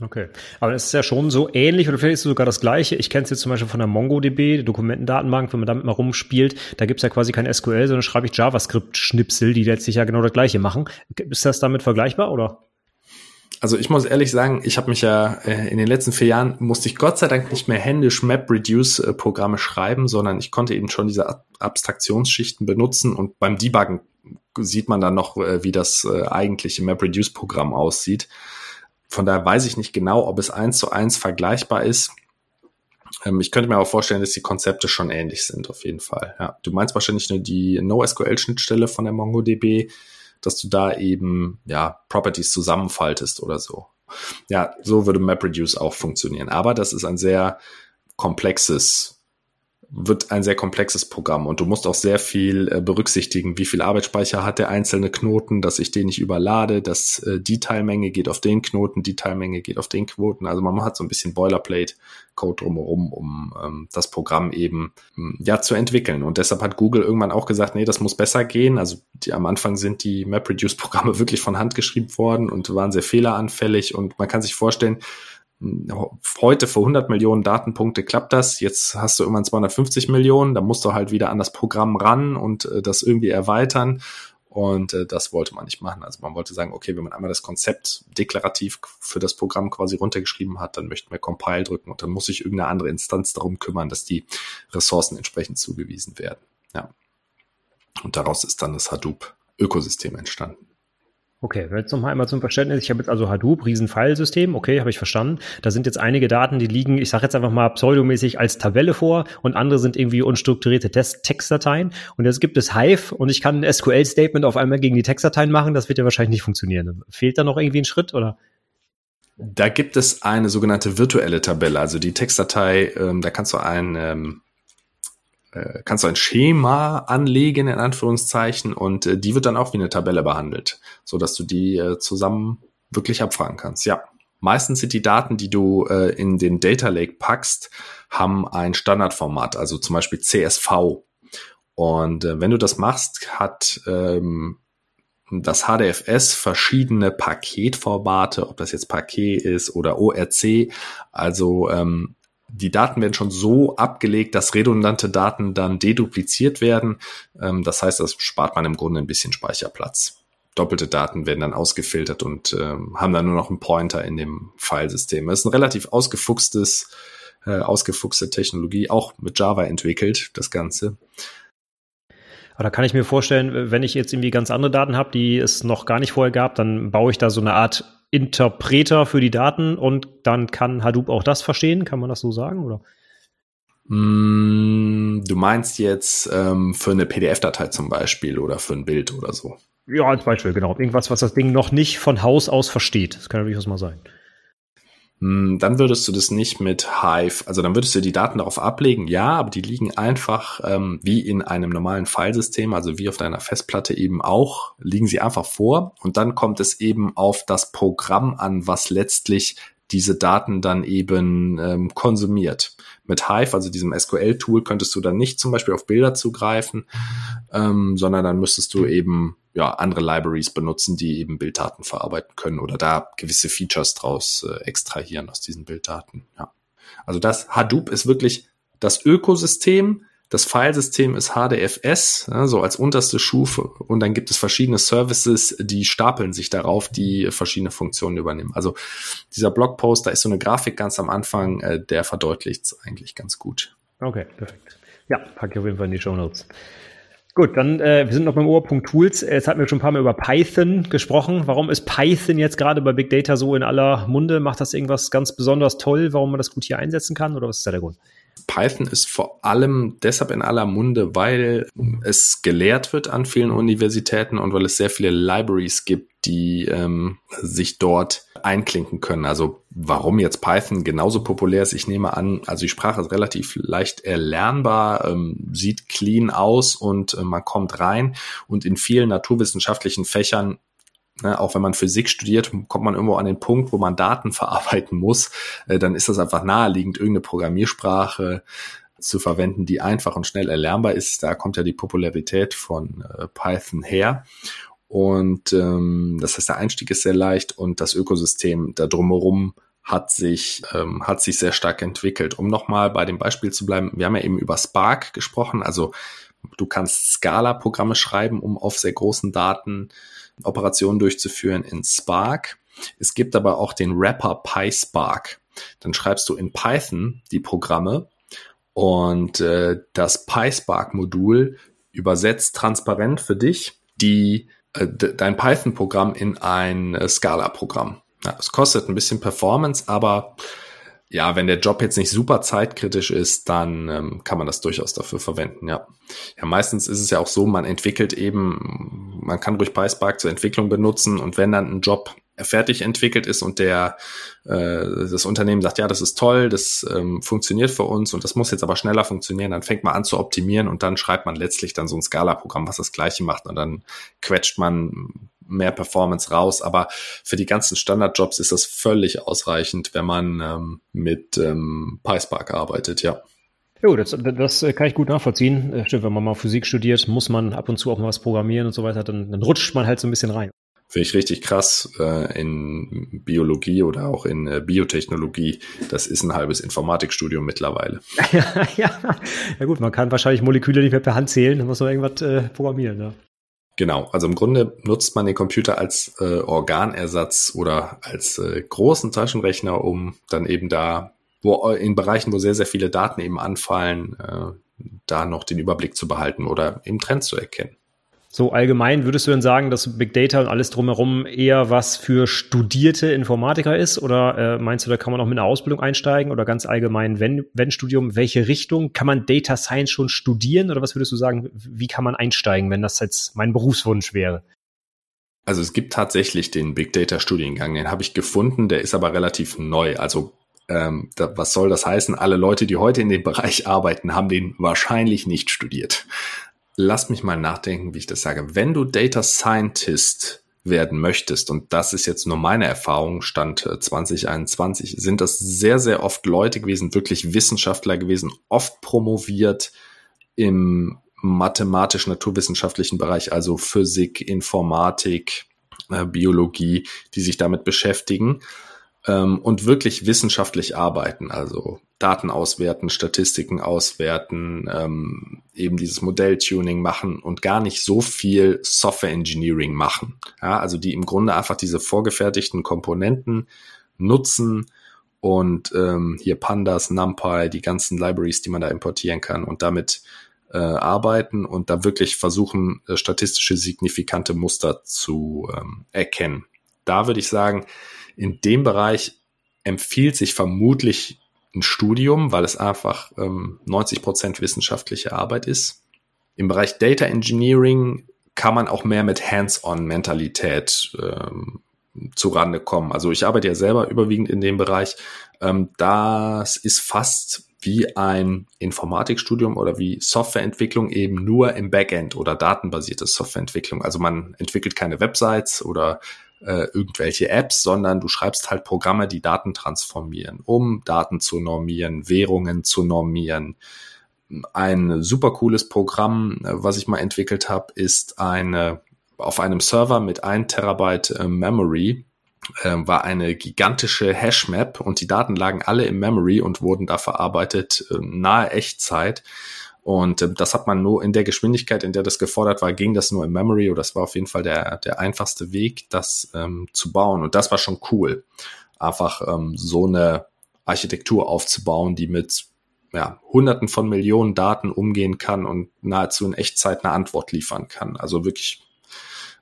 S1: Okay, aber es ist ja schon so ähnlich oder vielleicht ist es sogar das gleiche. Ich kenne es jetzt zum Beispiel von der MongoDB, Dokumentendatenbank, wenn man damit mal rumspielt, da gibt es ja quasi kein SQL, sondern schreibe ich JavaScript-Schnipsel, die letztlich ja genau das gleiche machen. Ist das damit vergleichbar oder?
S2: Also ich muss ehrlich sagen, ich habe mich ja äh, in den letzten vier Jahren musste ich Gott sei Dank nicht mehr händisch MapReduce-Programme schreiben, sondern ich konnte eben schon diese Abstraktionsschichten benutzen und beim Debuggen sieht man dann noch, äh, wie das äh, eigentliche MapReduce-Programm aussieht. Von daher weiß ich nicht genau, ob es eins zu eins vergleichbar ist. Ähm, ich könnte mir aber vorstellen, dass die Konzepte schon ähnlich sind, auf jeden Fall. Ja, du meinst wahrscheinlich nur die NoSQL-Schnittstelle von der MongoDB, dass du da eben, ja, Properties zusammenfaltest oder so. Ja, so würde MapReduce auch funktionieren. Aber das ist ein sehr komplexes wird ein sehr komplexes Programm und du musst auch sehr viel äh, berücksichtigen, wie viel Arbeitsspeicher hat der einzelne Knoten, dass ich den nicht überlade, dass äh, die Teilmenge geht auf den Knoten, die Teilmenge geht auf den Knoten. Also man hat so ein bisschen Boilerplate-Code drumherum, um ähm, das Programm eben ähm, ja zu entwickeln. Und deshalb hat Google irgendwann auch gesagt, nee, das muss besser gehen. Also die, am Anfang sind die MapReduce-Programme [laughs] wirklich von Hand geschrieben worden und waren sehr fehleranfällig und man kann sich vorstellen, heute für 100 Millionen Datenpunkte klappt das, jetzt hast du irgendwann 250 Millionen, da musst du halt wieder an das Programm ran und äh, das irgendwie erweitern. Und äh, das wollte man nicht machen. Also man wollte sagen, okay, wenn man einmal das Konzept deklarativ für das Programm quasi runtergeschrieben hat, dann möchten wir Compile drücken und dann muss sich irgendeine andere Instanz darum kümmern, dass die Ressourcen entsprechend zugewiesen werden. Ja. Und daraus ist dann das Hadoop-Ökosystem entstanden.
S1: Okay, jetzt noch mal einmal zum Verständnis. Ich habe jetzt also Hadoop, Riesen-Filesystem. Okay, habe ich verstanden. Da sind jetzt einige Daten, die liegen, ich sage jetzt einfach mal pseudomäßig als Tabelle vor und andere sind irgendwie unstrukturierte Textdateien. Und jetzt gibt es Hive und ich kann ein SQL-Statement auf einmal gegen die Textdateien machen. Das wird ja wahrscheinlich nicht funktionieren. Fehlt da noch irgendwie ein Schritt oder?
S2: Da gibt es eine sogenannte virtuelle Tabelle. Also die Textdatei, ähm, da kannst du ein ähm, äh, kannst du ein Schema anlegen, in Anführungszeichen, und äh, die wird dann auch wie eine Tabelle behandelt, so dass du die äh, zusammen wirklich abfragen kannst. Ja. Meistens sind die Daten, die du äh, in den Data Lake packst, haben ein Standardformat, also zum Beispiel CSV. Und äh, wenn du das machst, hat ähm, das HDFS verschiedene Paketformate, ob das jetzt Paket ist oder ORC. Also ähm, die Daten werden schon so abgelegt, dass redundante Daten dann dedupliziert werden. Ähm, das heißt, das spart man im Grunde ein bisschen Speicherplatz. Doppelte Daten werden dann ausgefiltert und ähm, haben dann nur noch einen Pointer in dem Filesystem. Das ist ein relativ ausgefuchstes, äh, ausgefuchste Technologie, auch mit Java entwickelt, das Ganze.
S1: Aber da kann ich mir vorstellen, wenn ich jetzt irgendwie ganz andere Daten habe, die es noch gar nicht vorher gab, dann baue ich da so eine Art Interpreter für die Daten und dann kann Hadoop auch das verstehen. Kann man das so sagen, oder?
S2: Mm, du meinst jetzt ähm, für eine PDF-Datei zum Beispiel oder für ein Bild oder so?
S1: Ja, als Beispiel, genau. Irgendwas, was das Ding noch nicht von Haus aus versteht. Das kann ja durchaus mal sein.
S2: Hm, dann würdest du das nicht mit Hive, also dann würdest du die Daten darauf ablegen, ja, aber die liegen einfach ähm, wie in einem normalen Filesystem, also wie auf deiner Festplatte eben auch, liegen sie einfach vor und dann kommt es eben auf das Programm an, was letztlich diese Daten dann eben ähm, konsumiert. Mit Hive, also diesem SQL-Tool, könntest du dann nicht zum Beispiel auf Bilder zugreifen, ähm, sondern dann müsstest du eben ja, andere Libraries benutzen, die eben Bilddaten verarbeiten können oder da gewisse Features draus äh, extrahieren aus diesen Bilddaten. Ja. Also das Hadoop ist wirklich das Ökosystem. Das Filesystem ist HDFS, ja, so als unterste Stufe. Und dann gibt es verschiedene Services, die stapeln sich darauf, die verschiedene Funktionen übernehmen. Also dieser Blogpost, da ist so eine Grafik ganz am Anfang, äh, der verdeutlicht es eigentlich ganz gut.
S1: Okay, perfekt. Ja, packe ich auf jeden Fall in die Show Notes. Gut, dann äh, wir sind noch beim Oberpunkt Tools. Jetzt hatten wir schon ein paar Mal über Python gesprochen. Warum ist Python jetzt gerade bei Big Data so in aller Munde? Macht das irgendwas ganz besonders toll, warum man das gut hier einsetzen kann oder was ist da der Grund?
S2: Python ist vor allem deshalb in aller Munde, weil es gelehrt wird an vielen Universitäten und weil es sehr viele Libraries gibt, die ähm, sich dort einklinken können. Also warum jetzt Python genauso populär ist, ich nehme an, also die Sprache ist relativ leicht erlernbar, ähm, sieht clean aus und äh, man kommt rein und in vielen naturwissenschaftlichen Fächern Ne, auch wenn man Physik studiert, kommt man irgendwo an den Punkt, wo man Daten verarbeiten muss, äh, dann ist das einfach naheliegend, irgendeine Programmiersprache zu verwenden, die einfach und schnell erlernbar ist. Da kommt ja die Popularität von äh, Python her. Und ähm, das heißt, der Einstieg ist sehr leicht und das Ökosystem da drumherum hat sich, ähm, hat sich sehr stark entwickelt. Um nochmal bei dem Beispiel zu bleiben, wir haben ja eben über Spark gesprochen. Also du kannst Scala-Programme schreiben, um auf sehr großen Daten Operationen durchzuführen in Spark. Es gibt aber auch den Wrapper PySpark. Dann schreibst du in Python die Programme und äh, das PySpark-Modul übersetzt transparent für dich die äh, dein Python-Programm in ein äh, Scala-Programm. Ja, es kostet ein bisschen Performance, aber ja, wenn der Job jetzt nicht super zeitkritisch ist, dann ähm, kann man das durchaus dafür verwenden, ja. Ja, meistens ist es ja auch so, man entwickelt eben, man kann ruhig PySpark zur Entwicklung benutzen und wenn dann ein Job fertig entwickelt ist und der äh, das Unternehmen sagt, ja, das ist toll, das ähm, funktioniert für uns und das muss jetzt aber schneller funktionieren, dann fängt man an zu optimieren und dann schreibt man letztlich dann so ein Scala-Programm, was das gleiche macht und dann quetscht man mehr Performance raus. Aber für die ganzen Standardjobs ist das völlig ausreichend, wenn man ähm, mit ähm, PySpark arbeitet, ja.
S1: Jo, das, das kann ich gut nachvollziehen. Äh, stimmt, wenn man mal Physik studiert, muss man ab und zu auch mal was programmieren und so weiter, dann, dann rutscht man halt so ein bisschen rein.
S2: Finde ich richtig krass äh, in Biologie oder auch in äh, Biotechnologie. Das ist ein halbes Informatikstudium mittlerweile. [laughs]
S1: ja, ja. ja gut, man kann wahrscheinlich Moleküle nicht mehr per Hand zählen, dann muss man irgendwas äh, programmieren. Ja.
S2: Genau, also im Grunde nutzt man den Computer als äh, Organersatz oder als äh, großen Taschenrechner, um dann eben da, wo in Bereichen, wo sehr, sehr viele Daten eben anfallen, äh, da noch den Überblick zu behalten oder eben Trends zu erkennen.
S1: So allgemein würdest du denn sagen, dass Big Data und alles drumherum eher was für studierte Informatiker ist? Oder äh, meinst du, da kann man auch mit einer Ausbildung einsteigen? Oder ganz allgemein, wenn, wenn Studium, welche Richtung? Kann man Data Science schon studieren? Oder was würdest du sagen, wie kann man einsteigen, wenn das jetzt mein Berufswunsch wäre?
S2: Also es gibt tatsächlich den Big Data Studiengang, den habe ich gefunden, der ist aber relativ neu. Also ähm, da, was soll das heißen? Alle Leute, die heute in dem Bereich [laughs] arbeiten, haben den wahrscheinlich nicht studiert lass mich mal nachdenken, wie ich das sage. Wenn du Data Scientist werden möchtest, und das ist jetzt nur meine Erfahrung, Stand 2021, äh, sind das sehr, sehr oft Leute gewesen, wirklich Wissenschaftler gewesen, oft promoviert im mathematisch-naturwissenschaftlichen Bereich, also Physik, Informatik, äh, Biologie, die sich damit beschäftigen ähm, und wirklich wissenschaftlich arbeiten, also Daten auswerten, Statistiken auswerten, ähm, eben dieses Modelltuning machen und gar nicht so viel Software Engineering machen. Ja, also die im Grunde einfach diese vorgefertigten Komponenten nutzen und ähm, hier Pandas, NumPy, die ganzen Libraries, die man da importieren kann und damit äh, arbeiten und da wirklich versuchen, äh, statistische signifikante Muster zu ähm, erkennen. Da würde ich sagen, in dem Bereich empfiehlt sich vermutlich ein Studium, weil es einfach ähm, 90 Prozent wissenschaftliche Arbeit ist. Im Bereich Data Engineering kann man auch mehr mit Hands-on-Mentalität ähm, zurande kommen. Also ich arbeite ja selber überwiegend in dem Bereich. Ähm, das ist fast wie ein Informatikstudium oder wie Softwareentwicklung eben nur im Backend oder datenbasierte Softwareentwicklung. Also man entwickelt keine Websites oder äh, irgendwelche Apps, sondern du schreibst halt Programme, die Daten transformieren, um Daten zu normieren, Währungen zu normieren. Ein super cooles Programm, äh, was ich mal entwickelt habe, ist eine auf einem Server mit 1 Terabyte äh, Memory war eine gigantische Hashmap und die Daten lagen alle im Memory und wurden da verarbeitet nahe Echtzeit. Und äh, das hat man nur in der Geschwindigkeit, in der das gefordert war, ging das nur im Memory oder das war auf jeden Fall der, der einfachste Weg, das ähm, zu bauen. Und das war schon cool. Einfach ähm, so eine Architektur aufzubauen, die mit ja, Hunderten von Millionen Daten umgehen kann und nahezu in Echtzeit eine Antwort liefern kann. Also wirklich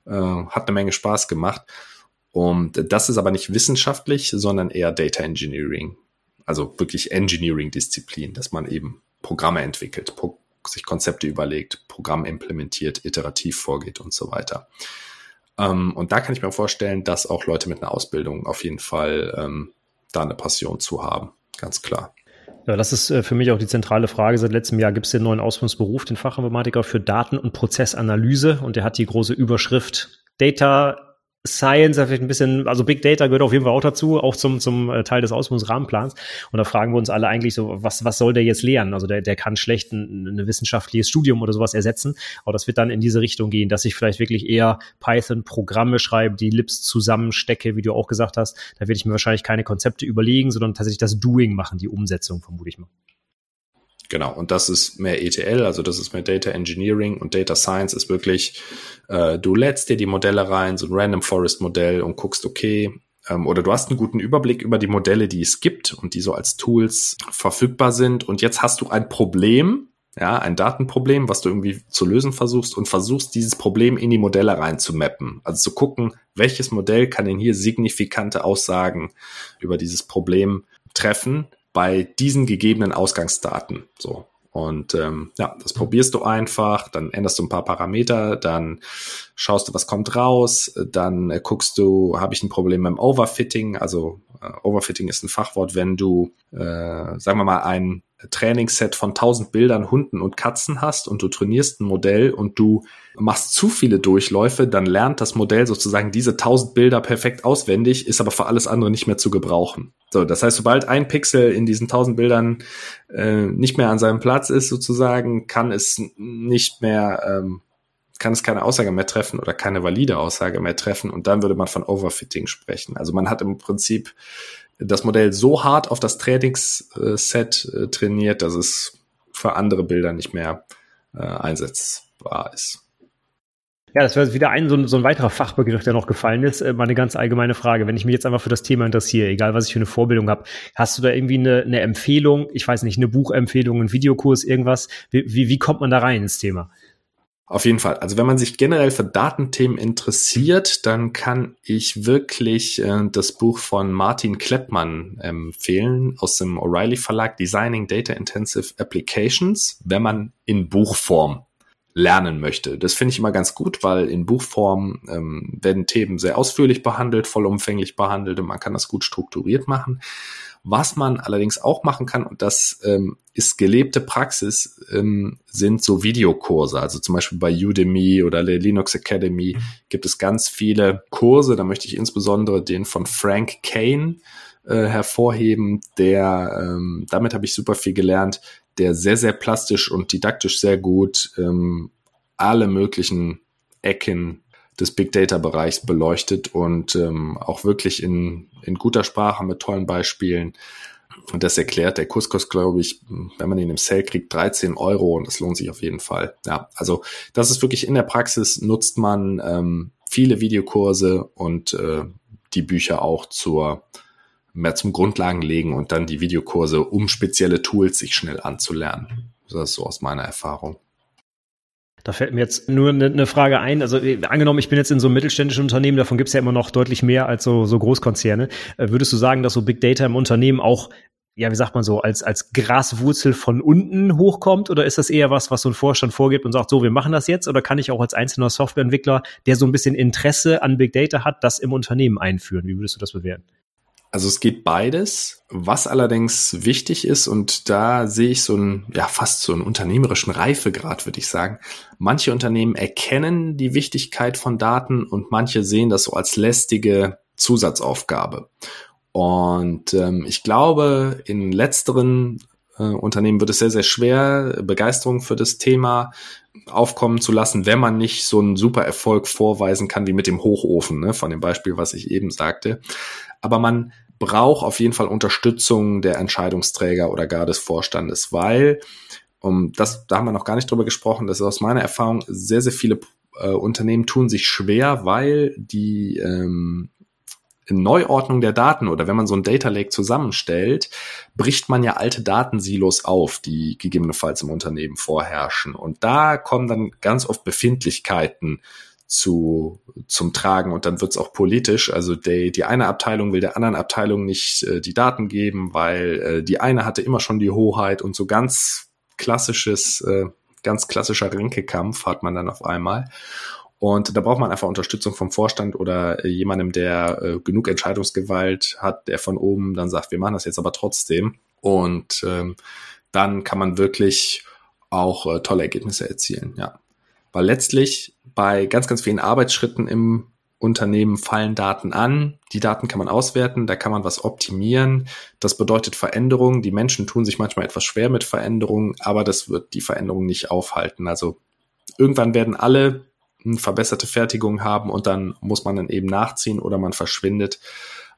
S2: äh, hat eine Menge Spaß gemacht. Und das ist aber nicht wissenschaftlich, sondern eher Data Engineering. Also wirklich Engineering-Disziplin, dass man eben Programme entwickelt, pro sich Konzepte überlegt, Programm implementiert, iterativ vorgeht und so weiter. Ähm, und da kann ich mir vorstellen, dass auch Leute mit einer Ausbildung auf jeden Fall ähm, da eine Passion zu haben. Ganz klar.
S1: Ja, das ist äh, für mich auch die zentrale Frage. Seit letztem Jahr gibt es den neuen Ausbildungsberuf, den Fachinformatiker für Daten- und Prozessanalyse. Und der hat die große Überschrift Data Science, vielleicht ein bisschen, also Big Data gehört auf jeden Fall auch dazu, auch zum, zum äh, Teil des Ausbildungsrahmenplans. Und da fragen wir uns alle eigentlich so, was, was soll der jetzt lernen? Also der, der kann schlecht ein, ein wissenschaftliches Studium oder sowas ersetzen. Aber das wird dann in diese Richtung gehen, dass ich vielleicht wirklich eher Python-Programme schreibe, die Lips zusammenstecke, wie du auch gesagt hast. Da werde ich mir wahrscheinlich keine Konzepte überlegen, sondern tatsächlich das Doing machen, die Umsetzung, vermute ich mal.
S2: Genau, und das ist mehr ETL, also das ist mehr Data Engineering und Data Science ist wirklich, äh, du lädst dir die Modelle rein, so ein Random Forest Modell und guckst, okay, ähm, oder du hast einen guten Überblick über die Modelle, die es gibt und die so als Tools verfügbar sind und jetzt hast du ein Problem, ja, ein Datenproblem, was du irgendwie zu lösen versuchst und versuchst, dieses Problem in die Modelle rein zu mappen. Also zu gucken, welches Modell kann denn hier signifikante Aussagen über dieses Problem treffen, bei diesen gegebenen Ausgangsdaten. So. Und ähm, ja, das probierst du einfach, dann änderst du ein paar Parameter, dann schaust du, was kommt raus, dann äh, guckst du, habe ich ein Problem beim Overfitting? Also äh, Overfitting ist ein Fachwort, wenn du, äh, sagen wir mal, ein Trainingsset von 1000 Bildern Hunden und Katzen hast und du trainierst ein Modell und du machst zu viele Durchläufe, dann lernt das Modell sozusagen diese 1000 Bilder perfekt auswendig, ist aber für alles andere nicht mehr zu gebrauchen. So, das heißt, sobald ein Pixel in diesen 1000 Bildern äh, nicht mehr an seinem Platz ist, sozusagen, kann es nicht mehr, ähm, kann es keine Aussage mehr treffen oder keine valide Aussage mehr treffen und dann würde man von Overfitting sprechen. Also man hat im Prinzip das Modell so hart auf das Trainingsset äh, trainiert, dass es für andere Bilder nicht mehr äh, einsetzbar ist.
S1: Ja, das wäre wieder ein so, so, ein weiterer Fachbegriff, der noch gefallen ist. Äh, mal eine ganz allgemeine Frage. Wenn ich mich jetzt einfach für das Thema interessiere, egal was ich für eine Vorbildung habe, hast du da irgendwie eine, eine Empfehlung, ich weiß nicht, eine Buchempfehlung, einen Videokurs, irgendwas? Wie, wie, wie kommt man da rein ins Thema?
S2: Auf jeden Fall. Also wenn man sich generell für Datenthemen interessiert, dann kann ich wirklich äh, das Buch von Martin Kleppmann empfehlen aus dem O'Reilly Verlag Designing Data Intensive Applications, wenn man in Buchform lernen möchte. Das finde ich immer ganz gut, weil in Buchform ähm, werden Themen sehr ausführlich behandelt, vollumfänglich behandelt und man kann das gut strukturiert machen. Was man allerdings auch machen kann, und das ähm, ist gelebte Praxis, ähm, sind so Videokurse. Also zum Beispiel bei Udemy oder der Linux Academy mhm. gibt es ganz viele Kurse. Da möchte ich insbesondere den von Frank Kane äh, hervorheben, der, ähm, damit habe ich super viel gelernt, der sehr, sehr plastisch und didaktisch sehr gut ähm, alle möglichen Ecken des Big Data Bereichs beleuchtet und ähm, auch wirklich in, in guter Sprache mit tollen Beispielen und das erklärt. Der kostet, glaube ich, wenn man ihn im Sale kriegt, 13 Euro und das lohnt sich auf jeden Fall. Ja, also das ist wirklich in der Praxis nutzt man ähm, viele Videokurse und äh, die Bücher auch zur mehr zum Grundlagenlegen und dann die Videokurse, um spezielle Tools sich schnell anzulernen. Das ist so aus meiner Erfahrung.
S1: Da fällt mir jetzt nur eine, eine Frage ein. Also äh, angenommen, ich bin jetzt in so einem mittelständischen Unternehmen, davon gibt es ja immer noch deutlich mehr als so, so Großkonzerne. Äh, würdest du sagen, dass so Big Data im Unternehmen auch, ja, wie sagt man so, als, als Graswurzel von unten hochkommt? Oder ist das eher was, was so ein Vorstand vorgibt und sagt, so, wir machen das jetzt? Oder kann ich auch als einzelner Softwareentwickler, der so ein bisschen Interesse an Big Data hat, das im Unternehmen einführen? Wie würdest du das bewerten?
S2: Also es geht beides. Was allerdings wichtig ist, und da sehe ich so ein, ja, fast so einen unternehmerischen Reifegrad, würde ich sagen. Manche Unternehmen erkennen die Wichtigkeit von Daten und manche sehen das so als lästige Zusatzaufgabe. Und ähm, ich glaube, in letzteren äh, Unternehmen wird es sehr, sehr schwer, Begeisterung für das Thema aufkommen zu lassen, wenn man nicht so einen super Erfolg vorweisen kann wie mit dem Hochofen, ne, von dem Beispiel, was ich eben sagte. Aber man braucht auf jeden Fall Unterstützung der Entscheidungsträger oder gar des Vorstandes, weil, um das, da haben wir noch gar nicht drüber gesprochen, das ist aus meiner Erfahrung, sehr, sehr viele äh, Unternehmen tun sich schwer, weil die ähm, Neuordnung der Daten oder wenn man so ein Data Lake zusammenstellt, bricht man ja alte Datensilos auf, die gegebenenfalls im Unternehmen vorherrschen. Und da kommen dann ganz oft Befindlichkeiten zu, zum Tragen und dann wird's auch politisch. Also die, die eine Abteilung will der anderen Abteilung nicht äh, die Daten geben, weil äh, die eine hatte immer schon die Hoheit und so ganz klassisches, äh, ganz klassischer Ränkekampf hat man dann auf einmal. Und da braucht man einfach Unterstützung vom Vorstand oder äh, jemandem, der äh, genug Entscheidungsgewalt hat, der von oben dann sagt, wir machen das jetzt aber trotzdem. Und ähm, dann kann man wirklich auch äh, tolle Ergebnisse erzielen, ja. Weil letztlich bei ganz, ganz vielen Arbeitsschritten im Unternehmen fallen Daten an. Die Daten kann man auswerten, da kann man was optimieren. Das bedeutet Veränderungen. Die Menschen tun sich manchmal etwas schwer mit Veränderungen, aber das wird die Veränderung nicht aufhalten. Also irgendwann werden alle verbesserte Fertigung haben und dann muss man dann eben nachziehen oder man verschwindet.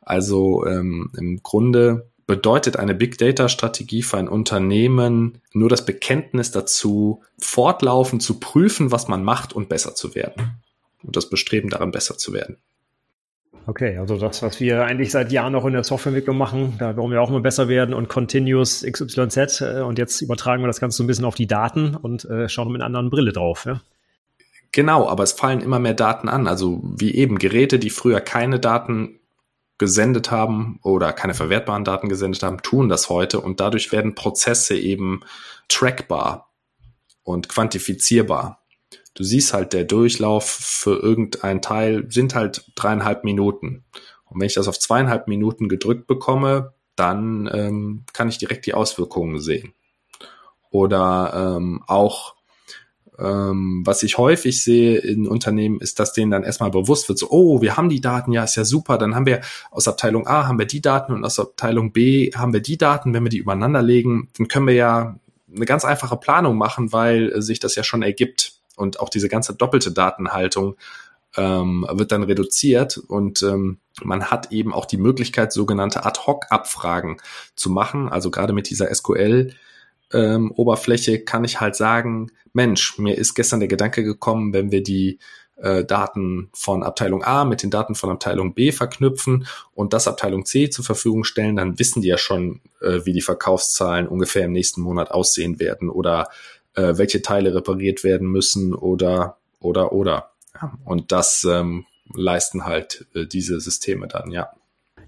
S2: Also ähm, im Grunde bedeutet eine Big Data Strategie für ein Unternehmen nur das Bekenntnis dazu, fortlaufend zu prüfen, was man macht und besser zu werden. Und das Bestreben daran, besser zu werden.
S1: Okay, also das, was wir eigentlich seit Jahren noch in der Softwareentwicklung machen, da wollen wir auch immer besser werden und Continuous XYZ äh, und jetzt übertragen wir das Ganze so ein bisschen auf die Daten und äh, schauen mit einer anderen Brille drauf. Ja?
S2: Genau, aber es fallen immer mehr Daten an. Also wie eben Geräte, die früher keine Daten gesendet haben oder keine verwertbaren Daten gesendet haben, tun das heute und dadurch werden Prozesse eben trackbar und quantifizierbar. Du siehst halt, der Durchlauf für irgendein Teil sind halt dreieinhalb Minuten. Und wenn ich das auf zweieinhalb Minuten gedrückt bekomme, dann ähm, kann ich direkt die Auswirkungen sehen. Oder ähm, auch ähm, was ich häufig sehe in Unternehmen, ist, dass denen dann erstmal bewusst wird, so, oh, wir haben die Daten, ja, ist ja super, dann haben wir aus Abteilung A haben wir die Daten und aus Abteilung B haben wir die Daten, wenn wir die übereinander legen, dann können wir ja eine ganz einfache Planung machen, weil sich das ja schon ergibt. Und auch diese ganze doppelte Datenhaltung ähm, wird dann reduziert und ähm, man hat eben auch die Möglichkeit, sogenannte Ad-Hoc-Abfragen zu machen, also gerade mit dieser SQL- ähm, Oberfläche kann ich halt sagen, Mensch, mir ist gestern der Gedanke gekommen, wenn wir die äh, Daten von Abteilung A mit den Daten von Abteilung B verknüpfen und das Abteilung C zur Verfügung stellen, dann wissen die ja schon, äh, wie die Verkaufszahlen ungefähr im nächsten Monat aussehen werden oder äh, welche Teile repariert werden müssen oder oder oder. Ja, und das ähm, leisten halt äh, diese Systeme dann, ja.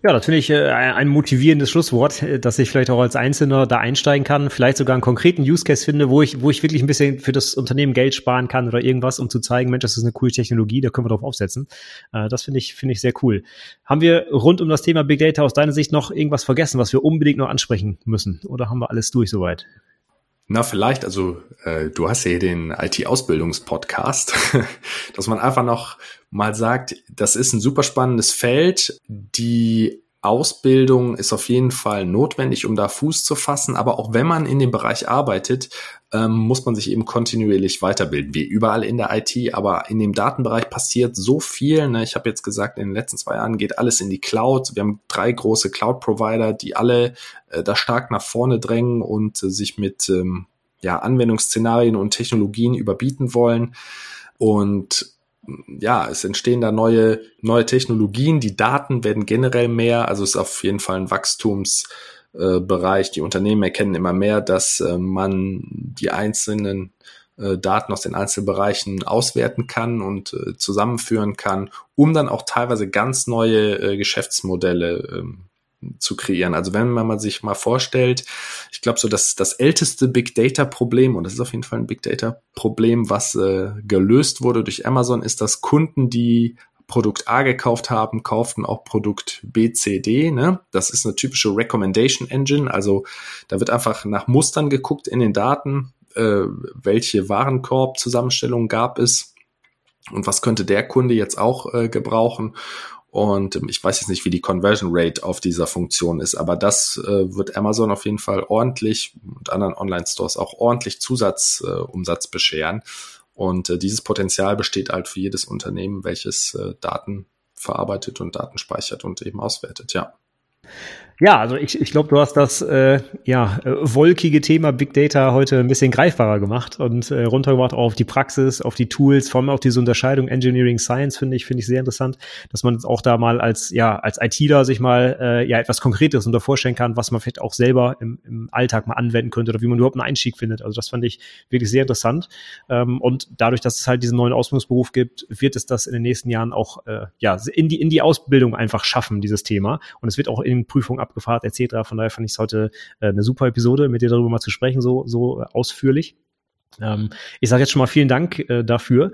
S1: Ja, natürlich äh, ein motivierendes Schlusswort, äh, dass ich vielleicht auch als Einzelner da einsteigen kann, vielleicht sogar einen konkreten Use Case finde, wo ich, wo ich wirklich ein bisschen für das Unternehmen Geld sparen kann oder irgendwas, um zu zeigen, Mensch, das ist eine coole Technologie, da können wir drauf aufsetzen. Äh, das finde ich, finde ich sehr cool. Haben wir rund um das Thema Big Data aus deiner Sicht noch irgendwas vergessen, was wir unbedingt noch ansprechen müssen? Oder haben wir alles durch soweit?
S2: Na, vielleicht, also äh, du hast ja hier den IT-Ausbildungspodcast, [laughs] dass man einfach noch mal sagt, das ist ein super spannendes Feld. Die Ausbildung ist auf jeden Fall notwendig, um da Fuß zu fassen. Aber auch wenn man in dem Bereich arbeitet, ähm, muss man sich eben kontinuierlich weiterbilden, wie überall in der IT. Aber in dem Datenbereich passiert so viel. Ne? Ich habe jetzt gesagt, in den letzten zwei Jahren geht alles in die Cloud. Wir haben drei große Cloud-Provider, die alle äh, da stark nach vorne drängen und äh, sich mit ähm, ja, Anwendungsszenarien und Technologien überbieten wollen. Und ja, es entstehen da neue, neue Technologien, die Daten werden generell mehr, also es ist auf jeden Fall ein Wachstumsbereich. Äh, die Unternehmen erkennen immer mehr, dass äh, man die einzelnen äh, Daten aus den einzelnen Bereichen auswerten kann und äh, zusammenführen kann, um dann auch teilweise ganz neue äh, Geschäftsmodelle ähm, zu kreieren. Also wenn man sich mal vorstellt, ich glaube so, dass das älteste Big Data Problem, und das ist auf jeden Fall ein Big Data Problem, was äh, gelöst wurde durch Amazon, ist, dass Kunden, die Produkt A gekauft haben, kauften auch Produkt B, C, D. Ne? Das ist eine typische Recommendation Engine. Also da wird einfach nach Mustern geguckt in den Daten, äh, welche Warenkorb-Zusammenstellungen gab es und was könnte der Kunde jetzt auch äh, gebrauchen. Und ich weiß jetzt nicht, wie die Conversion Rate auf dieser Funktion ist, aber das äh, wird Amazon auf jeden Fall ordentlich und anderen Online-Stores auch ordentlich Zusatzumsatz äh, bescheren. Und äh, dieses Potenzial besteht halt für jedes Unternehmen, welches äh, Daten verarbeitet und Daten speichert und eben auswertet, ja.
S1: Ja, also ich, ich glaube, du hast das äh, ja, äh, wolkige Thema Big Data heute ein bisschen greifbarer gemacht und äh, runtergebracht auf die Praxis, auf die Tools, vor allem auf diese Unterscheidung Engineering Science finde ich finde ich sehr interessant, dass man auch da mal als ja als ITler sich mal äh, ja etwas Konkretes unter vorstellen kann, was man vielleicht auch selber im, im Alltag mal anwenden könnte oder wie man überhaupt einen Einstieg findet. Also das fand ich wirklich sehr interessant ähm, und dadurch, dass es halt diesen neuen Ausbildungsberuf gibt, wird es das in den nächsten Jahren auch äh, ja in die in die Ausbildung einfach schaffen dieses Thema und es wird auch in Prüfungen abgefragt etc. Von daher fand ich es heute äh, eine super Episode, mit dir darüber mal zu sprechen, so, so äh, ausführlich. Ähm, ich sage jetzt schon mal vielen Dank äh, dafür.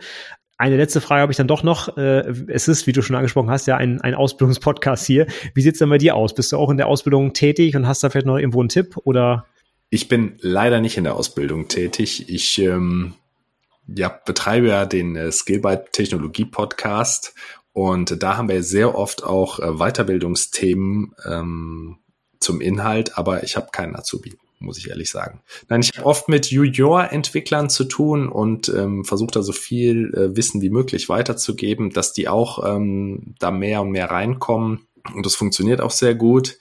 S1: Eine letzte Frage habe ich dann doch noch. Äh, es ist, wie du schon angesprochen hast, ja ein, ein Ausbildungspodcast hier. Wie sieht's denn bei dir aus? Bist du auch in der Ausbildung tätig und hast da vielleicht noch irgendwo einen Tipp oder?
S2: Ich bin leider nicht in der Ausbildung tätig. Ich ähm, ja, betreibe ja den äh, Skillbyte Technologie Podcast und da haben wir sehr oft auch äh, Weiterbildungsthemen ähm, zum Inhalt, aber ich habe keinen Azubi, muss ich ehrlich sagen. Nein, ich habe oft mit Junior-Entwicklern zu tun und ähm, versuche da so viel äh, Wissen wie möglich weiterzugeben, dass die auch ähm, da mehr und mehr reinkommen. Und das funktioniert auch sehr gut.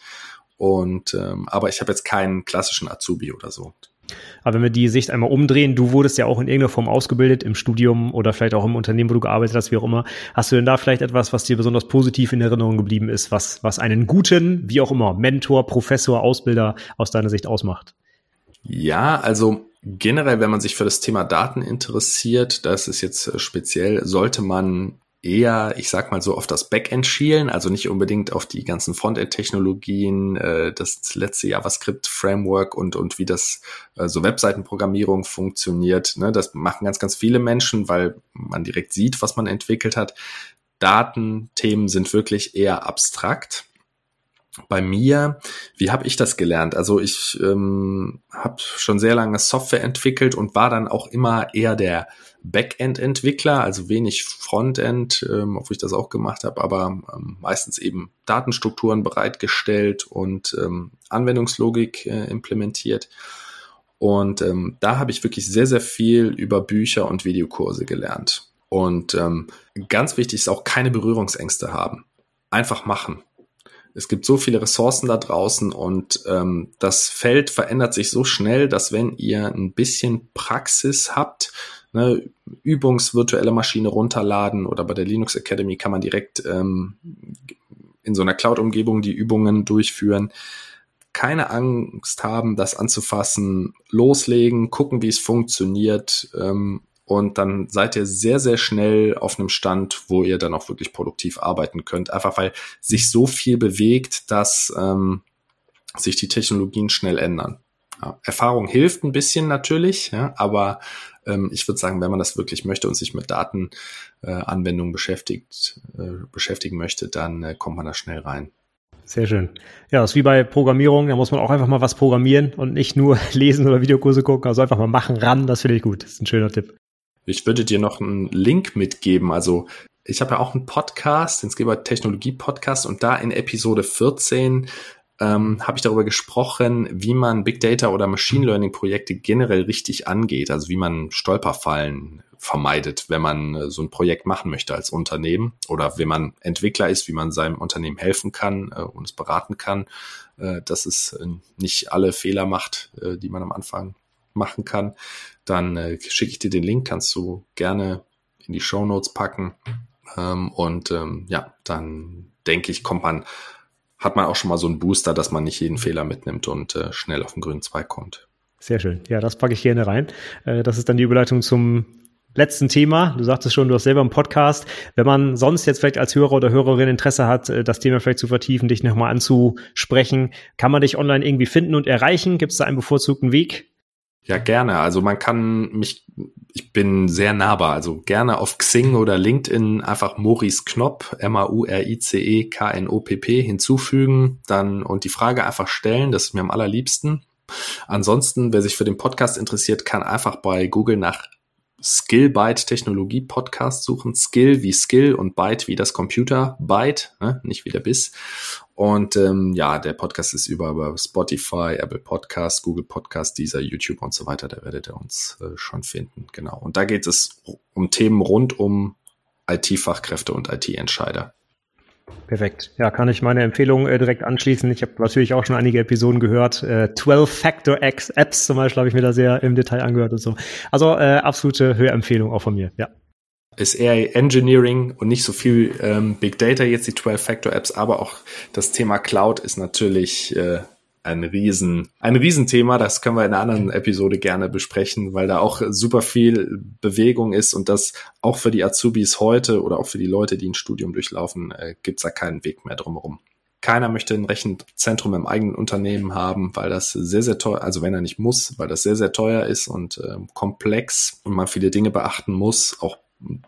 S2: Und ähm, aber ich habe jetzt keinen klassischen Azubi oder so.
S1: Aber wenn wir die Sicht einmal umdrehen, du wurdest ja auch in irgendeiner Form ausgebildet im Studium oder vielleicht auch im Unternehmen, wo du gearbeitet hast, wie auch immer. Hast du denn da vielleicht etwas, was dir besonders positiv in Erinnerung geblieben ist, was, was einen guten, wie auch immer, Mentor, Professor, Ausbilder aus deiner Sicht ausmacht?
S2: Ja, also generell, wenn man sich für das Thema Daten interessiert, das ist jetzt speziell, sollte man eher, ich sag mal so, auf das Backend schielen, also nicht unbedingt auf die ganzen Frontend-Technologien, äh, das letzte JavaScript-Framework und, und wie das äh, so Webseitenprogrammierung funktioniert. Ne? Das machen ganz, ganz viele Menschen, weil man direkt sieht, was man entwickelt hat. Datenthemen sind wirklich eher abstrakt. Bei mir, wie habe ich das gelernt? Also ich ähm, habe schon sehr lange Software entwickelt und war dann auch immer eher der Backend-Entwickler, also wenig Frontend, ähm, obwohl ich das auch gemacht habe, aber ähm, meistens eben Datenstrukturen bereitgestellt und ähm, Anwendungslogik äh, implementiert. Und ähm, da habe ich wirklich sehr, sehr viel über Bücher und Videokurse gelernt. Und ähm, ganz wichtig ist auch keine Berührungsängste haben. Einfach machen. Es gibt so viele Ressourcen da draußen und ähm, das Feld verändert sich so schnell, dass wenn ihr ein bisschen Praxis habt, ne, Übungsvirtuelle Maschine runterladen oder bei der Linux Academy kann man direkt ähm, in so einer Cloud-Umgebung die Übungen durchführen. Keine Angst haben, das anzufassen, loslegen, gucken, wie es funktioniert ähm, und dann seid ihr sehr, sehr schnell auf einem Stand, wo ihr dann auch wirklich produktiv arbeiten könnt. Einfach weil sich so viel bewegt, dass ähm, sich die Technologien schnell ändern. Ja, Erfahrung hilft ein bisschen natürlich, ja, aber ähm, ich würde sagen, wenn man das wirklich möchte und sich mit Datenanwendungen äh, beschäftigt, äh, beschäftigen möchte, dann äh, kommt man da schnell rein.
S1: Sehr schön. Ja, das ist wie bei Programmierung, da muss man auch einfach mal was programmieren und nicht nur [laughs] lesen oder Videokurse gucken, also einfach mal machen ran, das finde ich gut. Das ist ein schöner Tipp.
S2: Ich würde dir noch einen Link mitgeben. Also ich habe ja auch einen Podcast, den Skillbyte Technologie Podcast und da in Episode 14 ähm, habe ich darüber gesprochen, wie man Big Data oder Machine Learning Projekte generell richtig angeht, also wie man Stolperfallen vermeidet, wenn man äh, so ein Projekt machen möchte als Unternehmen oder wenn man Entwickler ist, wie man seinem Unternehmen helfen kann äh, und es beraten kann, äh, dass es äh, nicht alle Fehler macht, äh, die man am Anfang machen kann. Dann äh, schicke ich dir den Link, kannst du gerne in die Show Notes packen. Ähm, und ähm, ja, dann denke ich, kommt man hat man auch schon mal so einen Booster, dass man nicht jeden Fehler mitnimmt und äh, schnell auf den grünen Zweig kommt.
S1: Sehr schön. Ja, das packe ich gerne rein. Äh, das ist dann die Überleitung zum letzten Thema. Du sagtest schon, du hast selber einen Podcast. Wenn man sonst jetzt vielleicht als Hörer oder Hörerin Interesse hat, äh, das Thema vielleicht zu vertiefen, dich nochmal anzusprechen, kann man dich online irgendwie finden und erreichen? Gibt es da einen bevorzugten Weg?
S2: Ja, gerne. Also man kann mich, ich bin sehr nahbar, also gerne auf Xing oder LinkedIn einfach Maurice Knopp, M-A-U-R-I-C-E-K-N-O-P-P hinzufügen, dann und die Frage einfach stellen, das ist mir am allerliebsten. Ansonsten, wer sich für den Podcast interessiert, kann einfach bei Google nach Skill Byte Technologie Podcast suchen. Skill wie Skill und Byte wie das Computer. Byte, ne? nicht wie der Biss. Und ähm, ja, der Podcast ist über, Spotify, Apple Podcast, Google Podcast, dieser YouTube und so weiter. Da werdet ihr uns äh, schon finden. Genau. Und da geht es um Themen rund um IT-Fachkräfte und IT-Entscheider.
S1: Perfekt. Ja, kann ich meine Empfehlung äh, direkt anschließen. Ich habe natürlich auch schon einige Episoden gehört. Äh, 12-Factor-X-Apps zum Beispiel habe ich mir da sehr im Detail angehört und so. Also äh, absolute Hörempfehlung auch von mir, ja
S2: ist eher Engineering und nicht so viel ähm, Big Data jetzt die 12-Factor-Apps, aber auch das Thema Cloud ist natürlich äh, ein Riesen, ein Riesenthema. Das können wir in einer anderen Episode gerne besprechen, weil da auch super viel Bewegung ist und das auch für die Azubis heute oder auch für die Leute, die ein Studium durchlaufen, äh, gibt's da keinen Weg mehr drumherum. Keiner möchte ein Rechenzentrum im eigenen Unternehmen haben, weil das sehr, sehr teuer, also wenn er nicht muss, weil das sehr, sehr teuer ist und äh, komplex und man viele Dinge beachten muss, auch